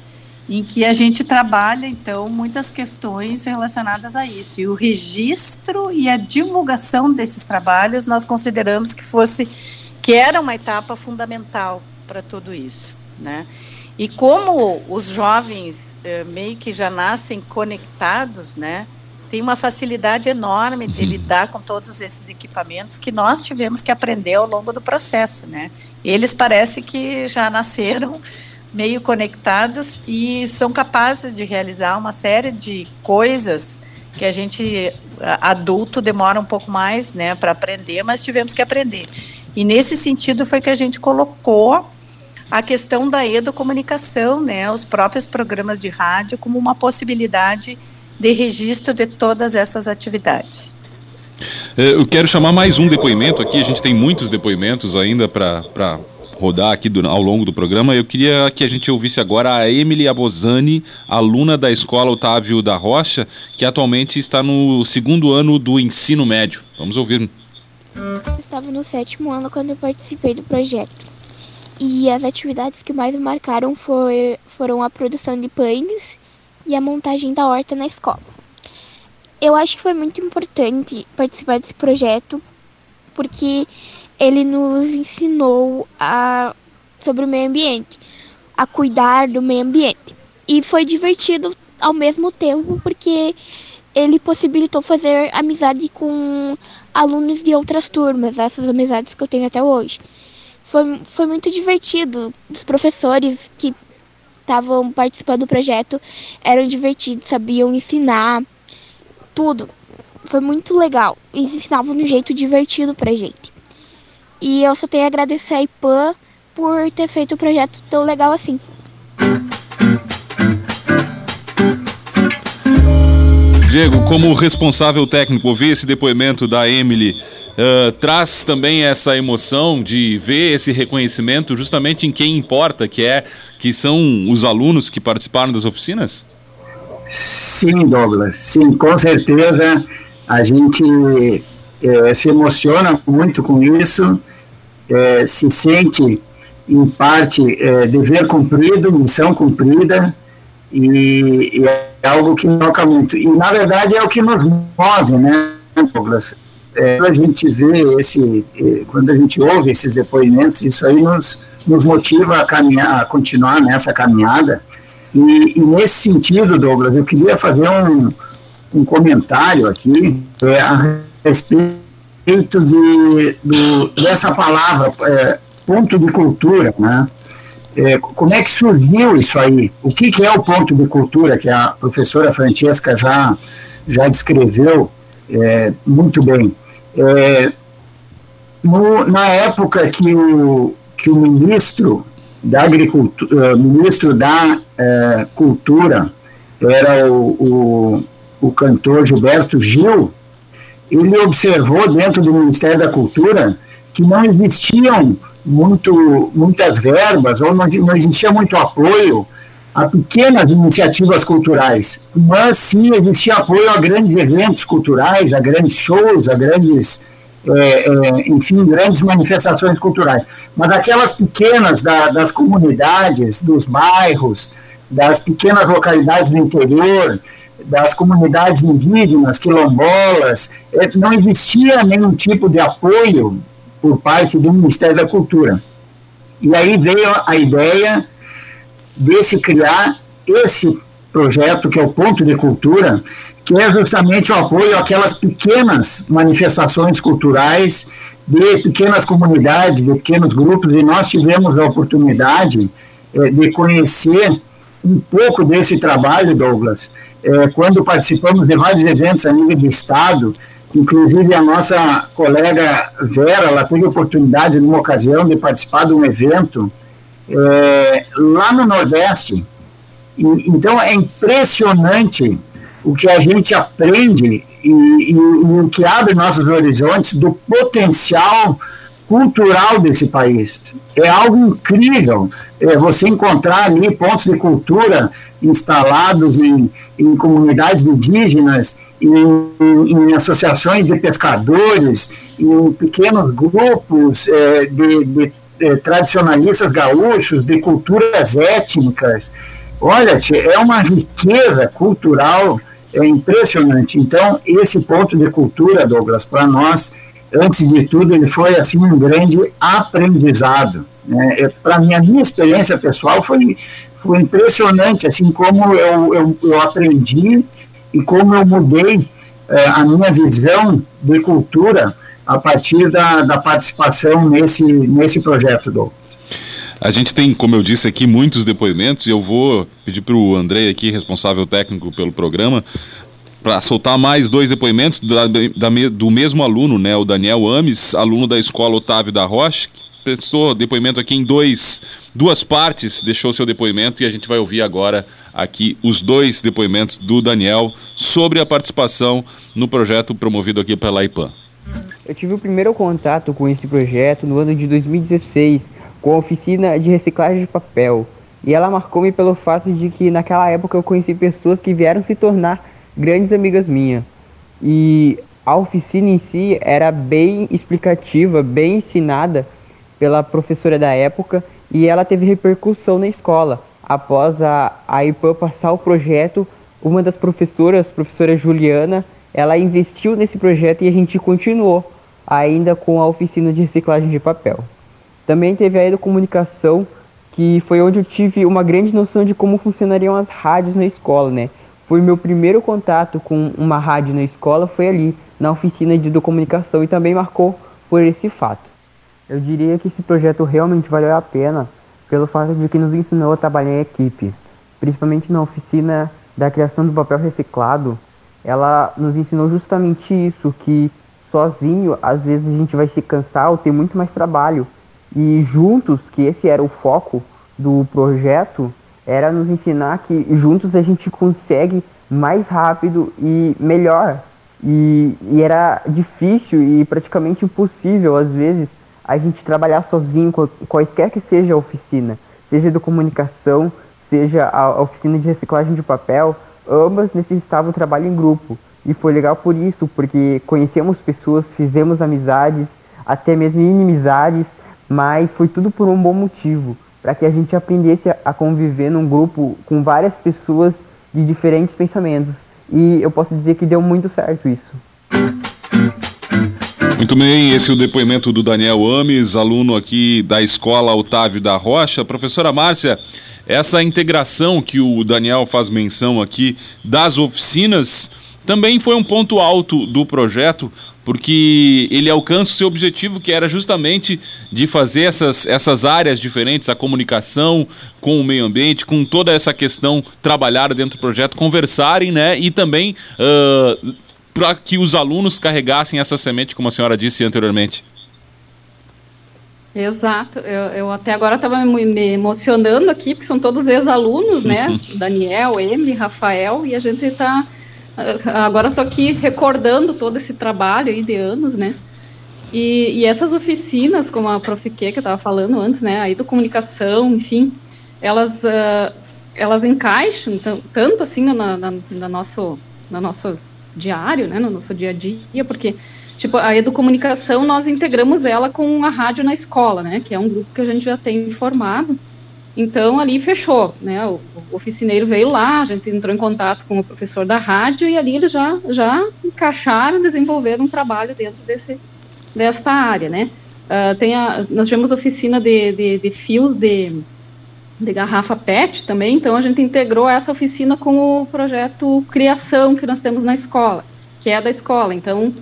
Em que a gente trabalha, então, muitas questões relacionadas a isso. E o registro e a divulgação desses trabalhos, nós consideramos que fosse, que era uma etapa fundamental para tudo isso, né? E como os jovens eh, meio que já nascem conectados, né? Tem uma facilidade enorme de uhum. lidar com todos esses equipamentos que nós tivemos que aprender ao longo do processo, né? Eles parece que já nasceram meio conectados e são capazes de realizar uma série de coisas que a gente adulto demora um pouco mais, né, para aprender, mas tivemos que aprender. E nesse sentido foi que a gente colocou a questão da educomunicação, né, os próprios programas de rádio como uma possibilidade de registro de todas essas atividades. É, eu quero chamar mais um depoimento aqui, a gente tem muitos depoimentos ainda para rodar aqui do, ao longo do programa, eu queria que a gente ouvisse agora a Emily Abosani, aluna da Escola Otávio da Rocha, que atualmente está no segundo ano do ensino médio. Vamos ouvir. Eu estava no sétimo ano quando eu participei do projeto. E as atividades que mais me marcaram foi, foram a produção de pães e a montagem da horta na escola. Eu acho que foi muito importante participar desse projeto, porque ele nos ensinou a, sobre o meio ambiente, a cuidar do meio ambiente. E foi divertido ao mesmo tempo, porque ele possibilitou fazer amizade com alunos de outras turmas, essas amizades que eu tenho até hoje. Foi, foi muito divertido. Os professores que estavam participando do projeto eram divertidos, sabiam ensinar tudo. Foi muito legal. Eles ensinavam de um jeito divertido pra gente. E eu só tenho a agradecer a IPAN por ter feito o um projeto tão legal assim. Diego, como responsável técnico, ouvir esse depoimento da Emily uh, traz também essa emoção de ver esse reconhecimento justamente em quem importa, que é que são os alunos que participaram das oficinas? Sim, Douglas, sim, com certeza a gente é, se emociona muito com isso, é, se sente em parte é, dever cumprido, missão cumprida, e, e, é algo que toca muito. E, na verdade, é o que nos move, né, Douglas? É, quando a gente vê esse, é, quando a gente ouve esses depoimentos, isso aí nos, nos motiva a, caminhar, a continuar nessa caminhada. E, e, nesse sentido, Douglas, eu queria fazer um, um comentário aqui é, a respeito de, do, dessa palavra, é, ponto de cultura, né? É, como é que surgiu isso aí? O que, que, é o ponto de cultura que a professora Francesca já, já descreveu é, muito bem? É, no, na época que o, que o ministro da agricultura, ministro da é, cultura era o, o, o cantor Gilberto Gil, ele observou dentro do Ministério da Cultura que não existiam muito, muitas verbas, ou não, não existia muito apoio a pequenas iniciativas culturais, mas sim existia apoio a grandes eventos culturais, a grandes shows, a grandes, é, é, enfim, grandes manifestações culturais. Mas aquelas pequenas da, das comunidades, dos bairros, das pequenas localidades do interior, das comunidades indígenas, quilombolas, é, não existia nenhum tipo de apoio por parte do Ministério da Cultura. E aí veio a ideia de se criar esse projeto, que é o Ponto de Cultura, que é justamente o apoio àquelas pequenas manifestações culturais de pequenas comunidades, de pequenos grupos, e nós tivemos a oportunidade é, de conhecer um pouco desse trabalho, Douglas, é, quando participamos de vários eventos a nível de Estado, Inclusive, a nossa colega Vera, ela teve oportunidade, numa ocasião, de participar de um evento é, lá no Nordeste. E, então, é impressionante o que a gente aprende e, e, e, o que abre nossos horizontes do potencial cultural desse país. É algo incrível é, você encontrar ali pontos de cultura instalados em, em comunidades indígenas em, em associações de pescadores, em pequenos grupos é, de, de, de, é, tradicionalistas gaúchos, de culturas étnicas. Olha, é uma riqueza cultural é impressionante. Então, esse ponto de cultura, Douglas, para nós, antes de tudo, ele foi assim um grande aprendizado. Né? É, para mim, a minha experiência pessoal foi, foi impressionante, assim como eu, eu, eu aprendi e como eu mudei é, a minha visão de cultura a partir da, da participação nesse, nesse projeto, Douglas. A gente tem, como eu disse aqui, muitos depoimentos e eu vou pedir para o André aqui, responsável técnico pelo programa, para soltar mais dois depoimentos da, da, do mesmo aluno, né, o Daniel Ames, aluno da Escola Otávio da Rocha, que prestou depoimento aqui em dois, duas partes, deixou seu depoimento e a gente vai ouvir agora aqui os dois depoimentos do Daniel sobre a participação no projeto promovido aqui pela IPAN. Eu tive o primeiro contato com esse projeto no ano de 2016, com a oficina de reciclagem de papel. E ela marcou-me pelo fato de que naquela época eu conheci pessoas que vieram se tornar grandes amigas minhas. E a oficina em si era bem explicativa, bem ensinada pela professora da época e ela teve repercussão na escola. Após a, a IPAN passar o projeto, uma das professoras, professora Juliana, ela investiu nesse projeto e a gente continuou ainda com a oficina de reciclagem de papel. Também teve a educomunicação, que foi onde eu tive uma grande noção de como funcionariam as rádios na escola, né? Foi meu primeiro contato com uma rádio na escola, foi ali, na oficina de educomunicação, e também marcou por esse fato. Eu diria que esse projeto realmente valeu a pena, pelo fato de que nos ensinou a trabalhar em equipe, principalmente na oficina da criação do papel reciclado. Ela nos ensinou justamente isso, que sozinho às vezes a gente vai se cansar ou ter muito mais trabalho. E juntos, que esse era o foco do projeto, era nos ensinar que juntos a gente consegue mais rápido e melhor. E, e era difícil e praticamente impossível, às vezes, a gente trabalhar sozinho, quaisquer que seja a oficina, seja de comunicação, seja a oficina de reciclagem de papel, ambas necessitavam trabalho em grupo. E foi legal por isso, porque conhecemos pessoas, fizemos amizades, até mesmo inimizades, mas foi tudo por um bom motivo, para que a gente aprendesse a conviver num grupo com várias pessoas de diferentes pensamentos. E eu posso dizer que deu muito certo isso. Muito bem, esse é o depoimento do Daniel Ames, aluno aqui da Escola Otávio da Rocha. Professora Márcia, essa integração que o Daniel faz menção aqui das oficinas também foi um ponto alto do projeto, porque ele alcança o seu objetivo, que era justamente de fazer essas, essas áreas diferentes, a comunicação com o meio ambiente, com toda essa questão trabalhada dentro do projeto, conversarem, né? E também. Uh, para que os alunos carregassem essa semente, como a senhora disse anteriormente. Exato, eu, eu até agora estava me, me, emocionando aqui, porque são todos ex-alunos, né? Daniel, Emily, Rafael, e a gente está. Agora estou aqui recordando todo esse trabalho aí de anos, né? E, e essas oficinas, como a Prof. que eu estava falando antes, né? Aí do comunicação, enfim, elas, uh, elas encaixam tanto assim na, na, nosso, na nosso diário, né, no nosso dia a dia, porque tipo a educomunicação nós integramos ela com a rádio na escola, né, que é um grupo que a gente já tem formado. Então ali fechou, né? O, o oficineiro veio lá, a gente entrou em contato com o professor da rádio e ali eles já já encaixaram, desenvolveram um trabalho dentro desse desta área, né? Uh, tem a, nós tivemos oficina de, de, de fios de de garrafa PET também, então a gente integrou essa oficina com o projeto Criação que nós temos na escola, que é da escola. Então,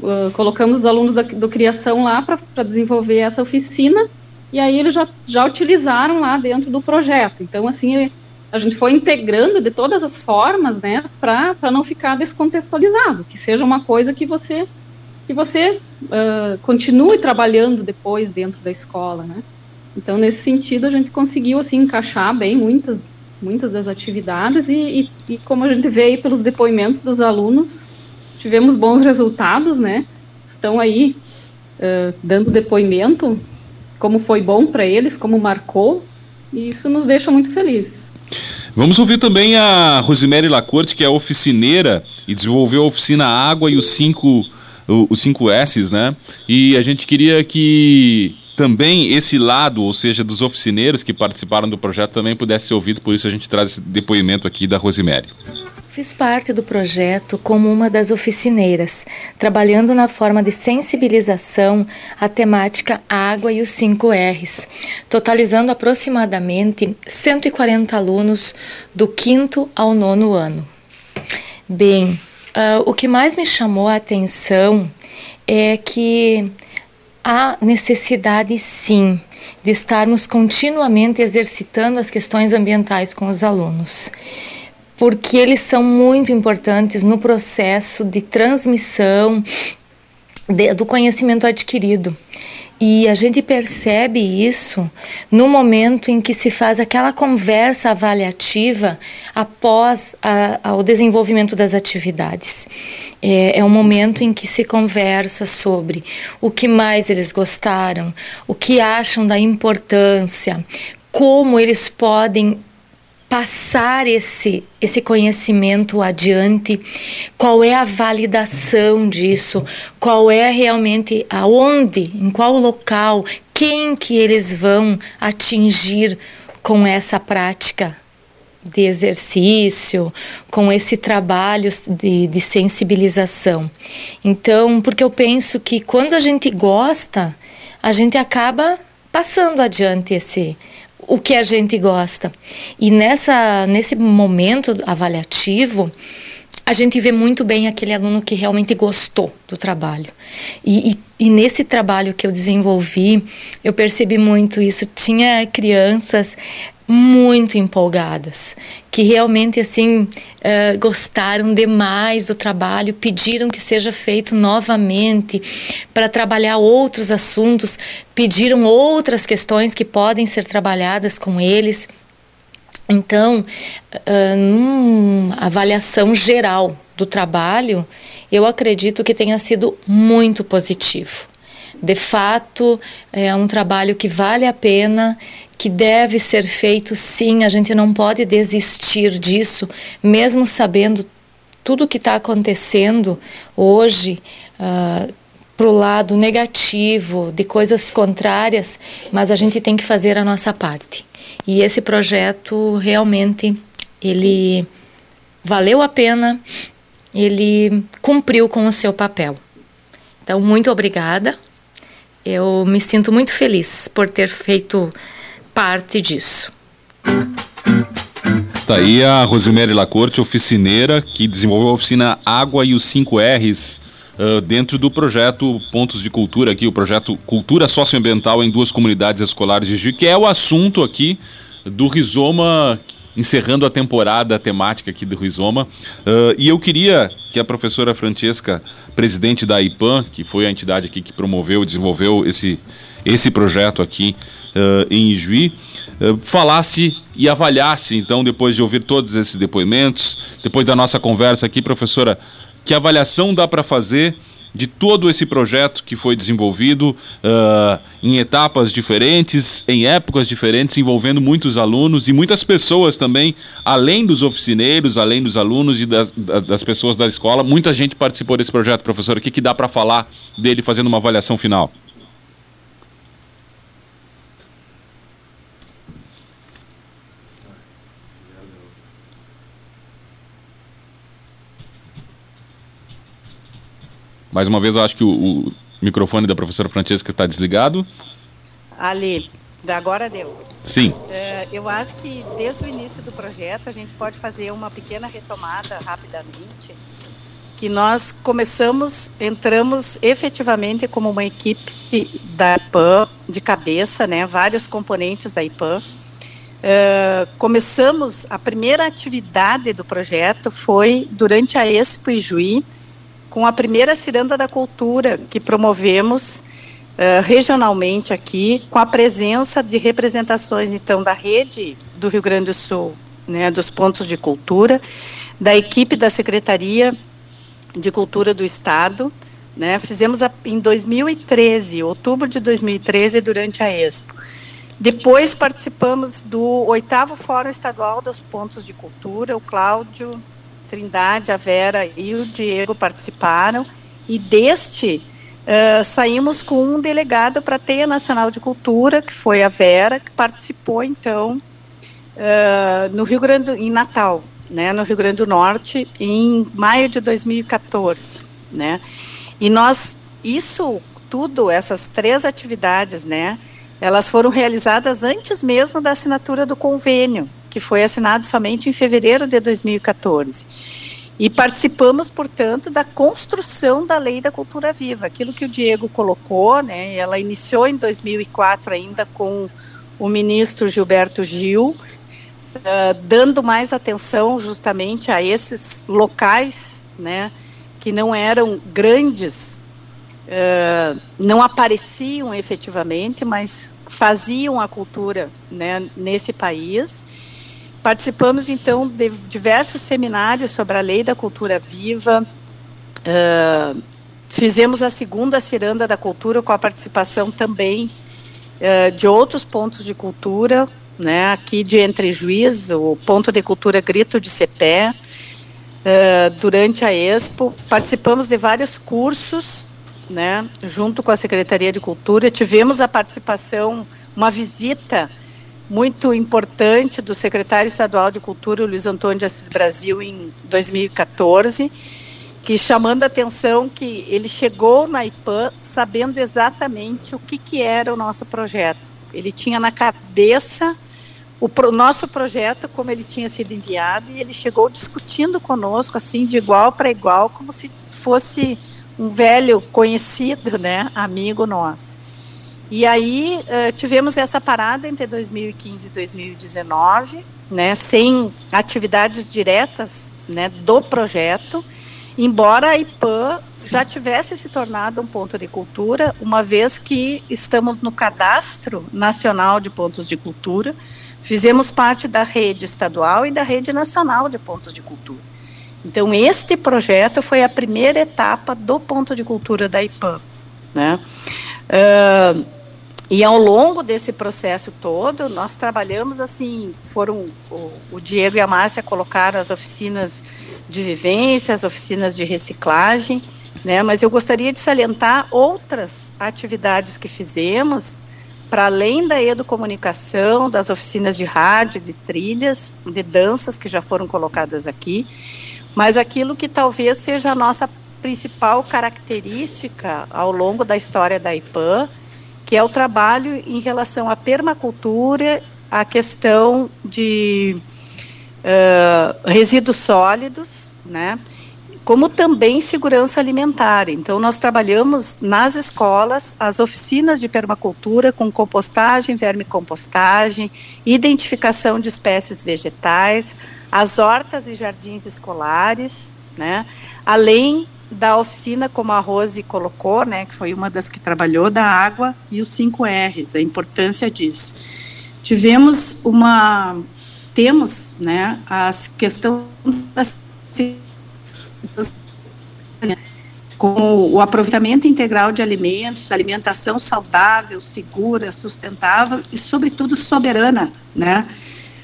uh, colocamos os alunos da, do Criação lá para desenvolver essa oficina, e aí eles já, já utilizaram lá dentro do projeto. Então, assim, a gente foi integrando de todas as formas, né, para não ficar descontextualizado, que seja uma coisa que você que você uh, continue trabalhando depois dentro da escola, né. Então, nesse sentido, a gente conseguiu assim encaixar bem muitas, muitas das atividades e, e, e como a gente vê aí pelos depoimentos dos alunos, tivemos bons resultados, né? Estão aí uh, dando depoimento, como foi bom para eles, como marcou, e isso nos deixa muito felizes. Vamos ouvir também a Rosemary Lacorte, que é oficineira e desenvolveu a oficina Água e os cinco, os cinco S's, né? E a gente queria que também esse lado, ou seja, dos oficineiros que participaram do projeto também pudesse ser ouvido, por isso a gente traz esse depoimento aqui da Rosemary. Fiz parte do projeto como uma das oficineiras, trabalhando na forma de sensibilização à temática água e os 5 R's, totalizando aproximadamente 140 alunos do quinto ao nono ano. Bem, uh, o que mais me chamou a atenção é que há necessidade, sim, de estarmos continuamente exercitando as questões ambientais com os alunos, porque eles são muito importantes no processo de transmissão de, do conhecimento adquirido. E a gente percebe isso no momento em que se faz aquela conversa avaliativa após o desenvolvimento das atividades. É, é um momento em que se conversa sobre o que mais eles gostaram, o que acham da importância, como eles podem passar esse, esse conhecimento adiante, qual é a validação disso, qual é realmente aonde, em qual local, quem que eles vão atingir com essa prática de exercício, com esse trabalho de, de sensibilização. Então, porque eu penso que quando a gente gosta, a gente acaba passando adiante esse o que a gente gosta. E nessa, nesse momento avaliativo, a gente vê muito bem aquele aluno que realmente gostou do trabalho. E, e, e, nesse trabalho que eu desenvolvi, eu percebi muito isso. Tinha crianças muito empolgadas, que realmente assim uh, gostaram demais do trabalho, pediram que seja feito novamente para trabalhar outros assuntos, pediram outras questões que podem ser trabalhadas com eles. Então, uh, numa avaliação geral do trabalho, eu acredito que tenha sido muito positivo. De fato, é um trabalho que vale a pena, que deve ser feito sim, a gente não pode desistir disso, mesmo sabendo tudo o que está acontecendo hoje. Uh, para o lado negativo, de coisas contrárias, mas a gente tem que fazer a nossa parte. E esse projeto realmente ele valeu a pena, ele cumpriu com o seu papel. Então, muito obrigada. Eu me sinto muito feliz por ter feito parte disso. Tá aí a Rosemary Lacorte, oficineira, que desenvolveu a oficina Água e os 5 R's uh, dentro do projeto Pontos de Cultura aqui, o projeto Cultura Socioambiental em duas comunidades escolares de Juiz, que é o assunto aqui do Rizoma, encerrando a temporada temática aqui do Rizoma. Uh, e eu queria que a professora Francesca, presidente da IPAM, que foi a entidade aqui que promoveu e desenvolveu esse, esse projeto aqui uh, em Ijuí, uh, falasse e avaliasse, então, depois de ouvir todos esses depoimentos, depois da nossa conversa aqui, professora, que avaliação dá para fazer de todo esse projeto que foi desenvolvido uh, em etapas diferentes, em épocas diferentes, envolvendo muitos alunos e muitas pessoas também, além dos oficineiros, além dos alunos e das, das pessoas da escola. Muita gente participou desse projeto, professor. O que, que dá para falar dele fazendo uma avaliação final? Mais uma vez, eu acho que o, o microfone da professora Francesca está desligado. Ali, agora deu. Sim. É, eu acho que desde o início do projeto a gente pode fazer uma pequena retomada rapidamente. Que nós começamos, entramos efetivamente como uma equipe da IPAM, de cabeça, né, vários componentes da IPAM. Uh, começamos, a primeira atividade do projeto foi durante a Expo Ijuí, com a primeira Ciranda da Cultura que promovemos uh, regionalmente aqui, com a presença de representações, então, da rede do Rio Grande do Sul, né, dos pontos de cultura, da equipe da Secretaria de Cultura do Estado, né, fizemos a, em 2013, outubro de 2013, durante a Expo. Depois participamos do oitavo Fórum Estadual dos Pontos de Cultura, o Cláudio Trindade, a Vera e o Diego participaram, e deste uh, saímos com um delegado para a Teia Nacional de Cultura, que foi a Vera, que participou então uh, no Rio Grande, em Natal, né, no Rio Grande do Norte, em maio de 2014, né, e nós, isso tudo, essas três atividades, né, elas foram realizadas antes mesmo da assinatura do convênio, que foi assinado somente em fevereiro de 2014. E participamos, portanto, da construção da Lei da Cultura Viva, aquilo que o Diego colocou, né? Ela iniciou em 2004 ainda com o ministro Gilberto Gil, uh, dando mais atenção justamente a esses locais, né? Que não eram grandes, uh, não apareciam efetivamente, mas faziam a cultura, né? Nesse país Participamos, então, de diversos seminários sobre a lei da cultura viva. Uh, fizemos a segunda ciranda da cultura com a participação também uh, de outros pontos de cultura, né, aqui de Entre Juiz, o ponto de cultura Grito de Cepé, uh, durante a Expo. Participamos de vários cursos, né, junto com a Secretaria de Cultura. Tivemos a participação, uma visita muito importante do secretário estadual de Cultura, Luiz Antônio de Assis Brasil, em 2014, que chamando a atenção que ele chegou na IPAM sabendo exatamente o que, que era o nosso projeto. Ele tinha na cabeça o pro, nosso projeto, como ele tinha sido enviado, e ele chegou discutindo conosco, assim, de igual para igual, como se fosse um velho conhecido, né, amigo nosso. E aí uh, tivemos essa parada entre 2015 e 2019, né, sem atividades diretas, né, do projeto, embora a IPAN já tivesse se tornado um ponto de cultura, uma vez que estamos no cadastro nacional de pontos de cultura, fizemos parte da rede estadual e da rede nacional de pontos de cultura. Então, este projeto foi a primeira etapa do ponto de cultura da IPAM. Né? Uh, e ao longo desse processo todo, nós trabalhamos assim, foram o, o Diego e a Márcia colocaram as oficinas de vivência, as oficinas de reciclagem, né? Mas eu gostaria de salientar outras atividades que fizemos, para além da educomunicação, das oficinas de rádio, de trilhas, de danças que já foram colocadas aqui, mas aquilo que talvez seja a nossa principal característica ao longo da história da IPAM, que é o trabalho em relação à permacultura, a questão de uh, resíduos sólidos, né? como também segurança alimentar. Então, nós trabalhamos nas escolas as oficinas de permacultura com compostagem, vermicompostagem, identificação de espécies vegetais, as hortas e jardins escolares, né? além da oficina, como a Rose colocou, né, que foi uma das que trabalhou, da água e os 5 R's, a importância disso. Tivemos uma, temos, né, a questão das com o aproveitamento integral de alimentos, alimentação saudável, segura, sustentável e, sobretudo, soberana, né?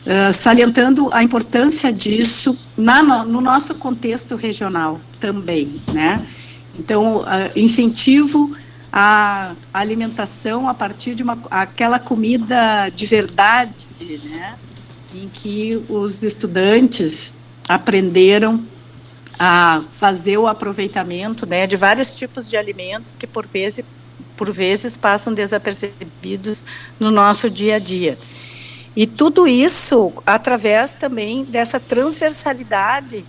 Uh, salientando a importância disso na, no nosso contexto regional também, né? Então, uh, incentivo a alimentação a partir de uma, aquela comida de verdade, né? Em que os estudantes aprenderam a fazer o aproveitamento né, de vários tipos de alimentos que por vezes, por vezes passam desapercebidos no nosso dia a dia. E tudo isso através também dessa transversalidade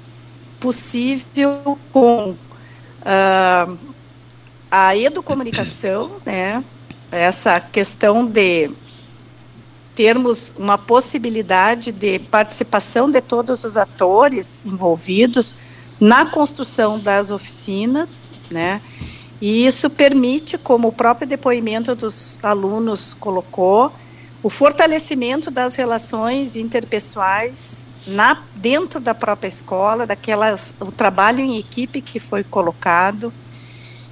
possível com uh, a educomunicação, né, essa questão de termos uma possibilidade de participação de todos os atores envolvidos, na construção das oficinas, né? E isso permite, como o próprio depoimento dos alunos colocou, o fortalecimento das relações interpessoais na dentro da própria escola, daquelas o trabalho em equipe que foi colocado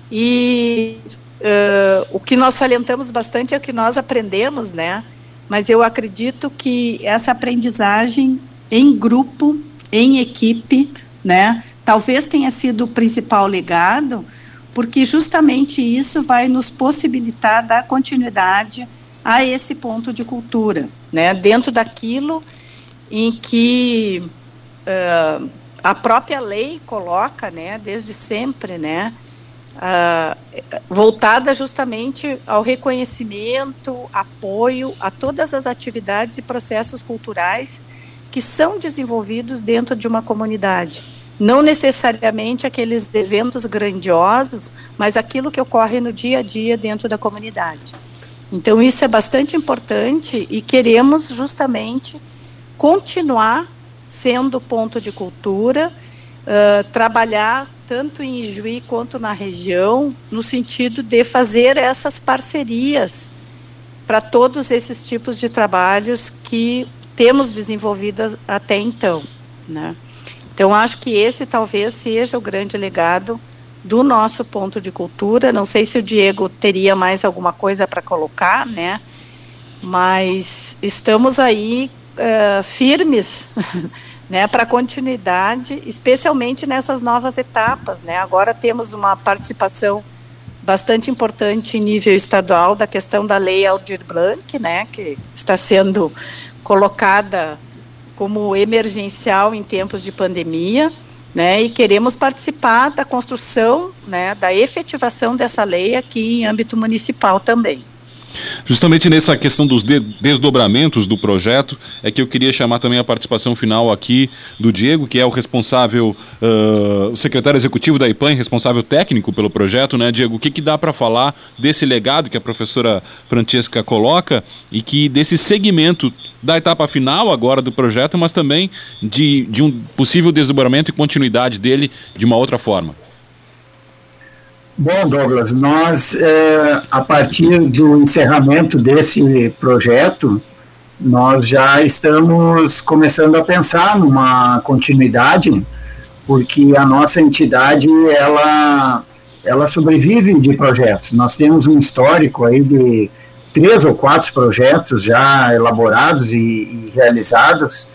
e uh, o que nós salientamos bastante é o que nós aprendemos, né? Mas eu acredito que essa aprendizagem em grupo, em equipe, né? talvez tenha sido o principal legado, porque justamente isso vai nos possibilitar dar continuidade a esse ponto de cultura, né? Dentro daquilo em que uh, a própria lei coloca, né? Desde sempre, né? Uh, voltada justamente ao reconhecimento, apoio a todas as atividades e processos culturais que são desenvolvidos dentro de uma comunidade não necessariamente aqueles eventos grandiosos, mas aquilo que ocorre no dia a dia dentro da comunidade. Então, isso é bastante importante e queremos justamente continuar sendo ponto de cultura, uh, trabalhar tanto em Ijuí quanto na região, no sentido de fazer essas parcerias para todos esses tipos de trabalhos que temos desenvolvido até então. Né? Então, acho que esse talvez seja o grande legado do nosso ponto de cultura. Não sei se o Diego teria mais alguma coisa para colocar, né? Mas estamos aí uh, firmes, né, para continuidade, especialmente nessas novas etapas, né? Agora temos uma participação bastante importante em nível estadual da questão da lei Aldir Blanc, né, que está sendo colocada como emergencial em tempos de pandemia, né, e queremos participar da construção, né, da efetivação dessa lei aqui em âmbito municipal também. Justamente nessa questão dos de desdobramentos do projeto, é que eu queria chamar também a participação final aqui do Diego, que é o responsável, uh, o secretário executivo da IPAN, responsável técnico pelo projeto, né, Diego? O que, que dá para falar desse legado que a professora Francesca coloca e que desse segmento da etapa final agora do projeto, mas também de, de um possível desdobramento e continuidade dele de uma outra forma? Bom, Douglas, nós, é, a partir do encerramento desse projeto, nós já estamos começando a pensar numa continuidade, porque a nossa entidade, ela, ela sobrevive de projetos. Nós temos um histórico aí de três ou quatro projetos já elaborados e, e realizados,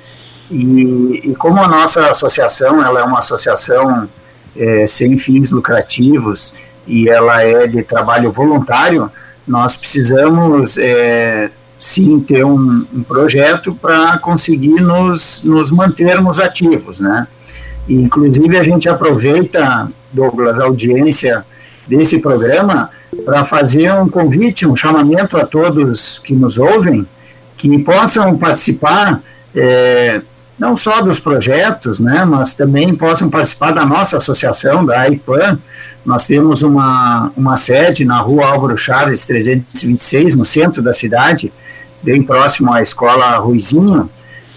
e, e, como a nossa associação, ela é uma associação é, sem fins lucrativos, e ela é de trabalho voluntário, nós precisamos é, sim ter um, um projeto para conseguir nos, nos mantermos ativos, né? E, inclusive a gente aproveita, Douglas, a audiência desse programa para fazer um convite, um chamamento a todos que nos ouvem, que possam participar é, não só dos projetos, né, mas também possam participar da nossa associação, da AIPAN. Nós temos uma, uma sede na rua Álvaro Chaves 326, no centro da cidade, bem próximo à escola Ruizinho,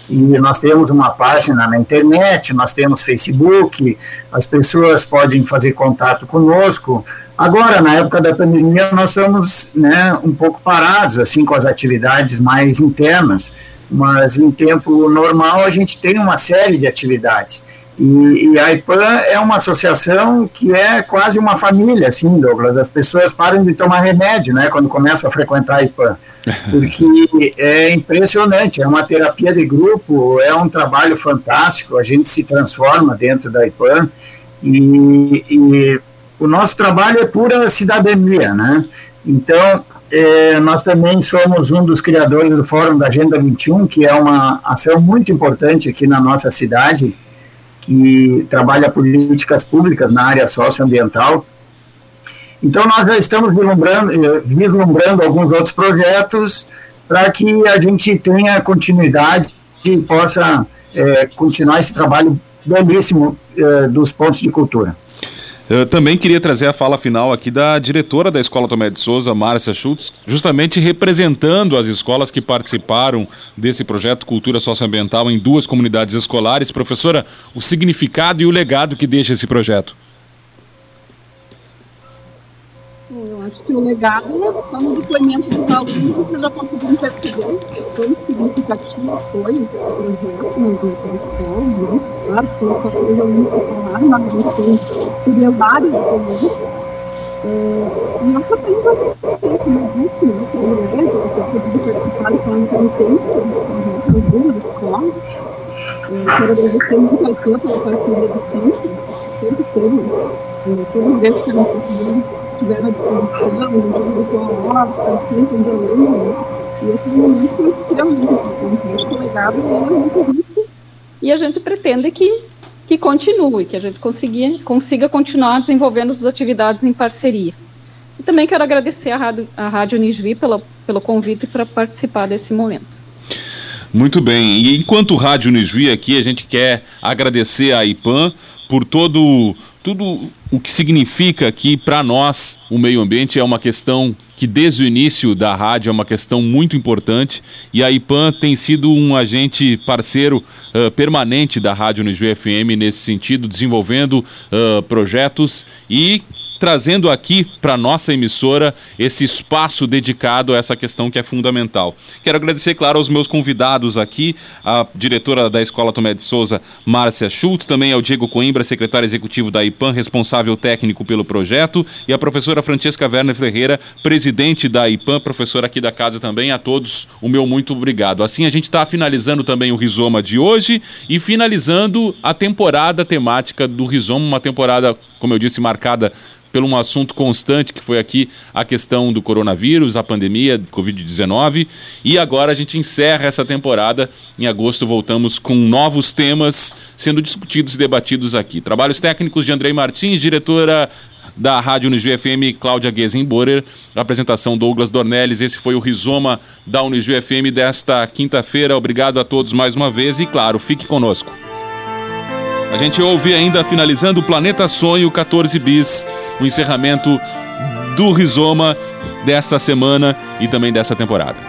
e nós temos uma página na internet, nós temos Facebook, as pessoas podem fazer contato conosco. Agora, na época da pandemia, nós estamos né, um pouco parados, assim, com as atividades mais internas, mas em tempo normal a gente tem uma série de atividades. E, e, a IPAN é uma associação que é quase uma família, assim, Douglas. As pessoas param de tomar remédio, né, quando começam a frequentar a IPAN, porque é impressionante, é uma terapia de grupo, é um trabalho fantástico, a gente se transforma dentro da IPAN e, e o nosso trabalho é pura cidadania, né? Então, é, nós também somos um dos criadores do Fórum da Agenda 21, que é uma ação muito importante aqui na nossa cidade, que trabalha políticas públicas na área socioambiental. Então, nós já estamos vislumbrando, eh, vislumbrando alguns outros projetos para que a gente tenha continuidade e possa é, continuar esse trabalho belíssimo é, dos pontos de cultura. Eu também queria trazer a fala final aqui da diretora da Escola Tomé de Souza, Márcia Schultz, justamente representando as escolas que participaram desse projeto Cultura Socioambiental em duas comunidades escolares. Professora, o significado e o legado que deixa esse projeto? Eu acho que o legado está no depoimento dos alunos que já conseguiram perceber quão significativo foi esse projeto nas escolas, né? Claro, foi só três alunos que falaram, mas a gente tem, vários alunos. É, e nós só temos a como eu disse, né, privilégio, eu pude participar com a intermitência projeto nas duas escolas. É, quero agradecer muito ao Clã pela parceria do centro, sempre teve, é, todos os vezes que nós conseguimos tiveram à disposição, junto com a horta, sempre de aluno, e esse momento foi extremamente importante. O legado é muito rico e a gente pretende que, que continue, que a gente consiga, consiga continuar desenvolvendo as atividades em parceria. E também quero agradecer à Rádio, à Rádio Unisvi pelo, pelo convite para participar desse momento. Muito bem. E enquanto Rádio Unisvi aqui, a gente quer agradecer à IPAN por todo tudo o que significa que para nós o meio ambiente é uma questão que desde o início da rádio é uma questão muito importante. E a IPAN tem sido um agente parceiro uh, permanente da rádio no FM nesse sentido, desenvolvendo uh, projetos e trazendo aqui para nossa emissora esse espaço dedicado a essa questão que é fundamental. Quero agradecer, claro, aos meus convidados aqui, a diretora da Escola Tomé de Souza, Márcia Schultz, também ao Diego Coimbra, secretário executivo da IPAN, responsável técnico pelo projeto, e a professora Francesca Werner Ferreira, presidente da IPAN, professora aqui da casa também. A todos, o meu muito obrigado. Assim, a gente está finalizando também o Rizoma de hoje e finalizando a temporada temática do Rizoma, uma temporada, como eu disse, marcada pelo um assunto constante que foi aqui a questão do coronavírus, a pandemia de Covid-19. E agora a gente encerra essa temporada. Em agosto voltamos com novos temas sendo discutidos e debatidos aqui. Trabalhos técnicos de Andrei Martins, diretora da Rádio Unijuí FM, Cláudia Gesenborer, apresentação Douglas Dornelles. Esse foi o Rizoma da Unijuí FM desta quinta-feira. Obrigado a todos mais uma vez e, claro, fique conosco. A gente ouve ainda, finalizando, o Planeta Sonho 14 Bis, o encerramento do Rizoma dessa semana e também dessa temporada.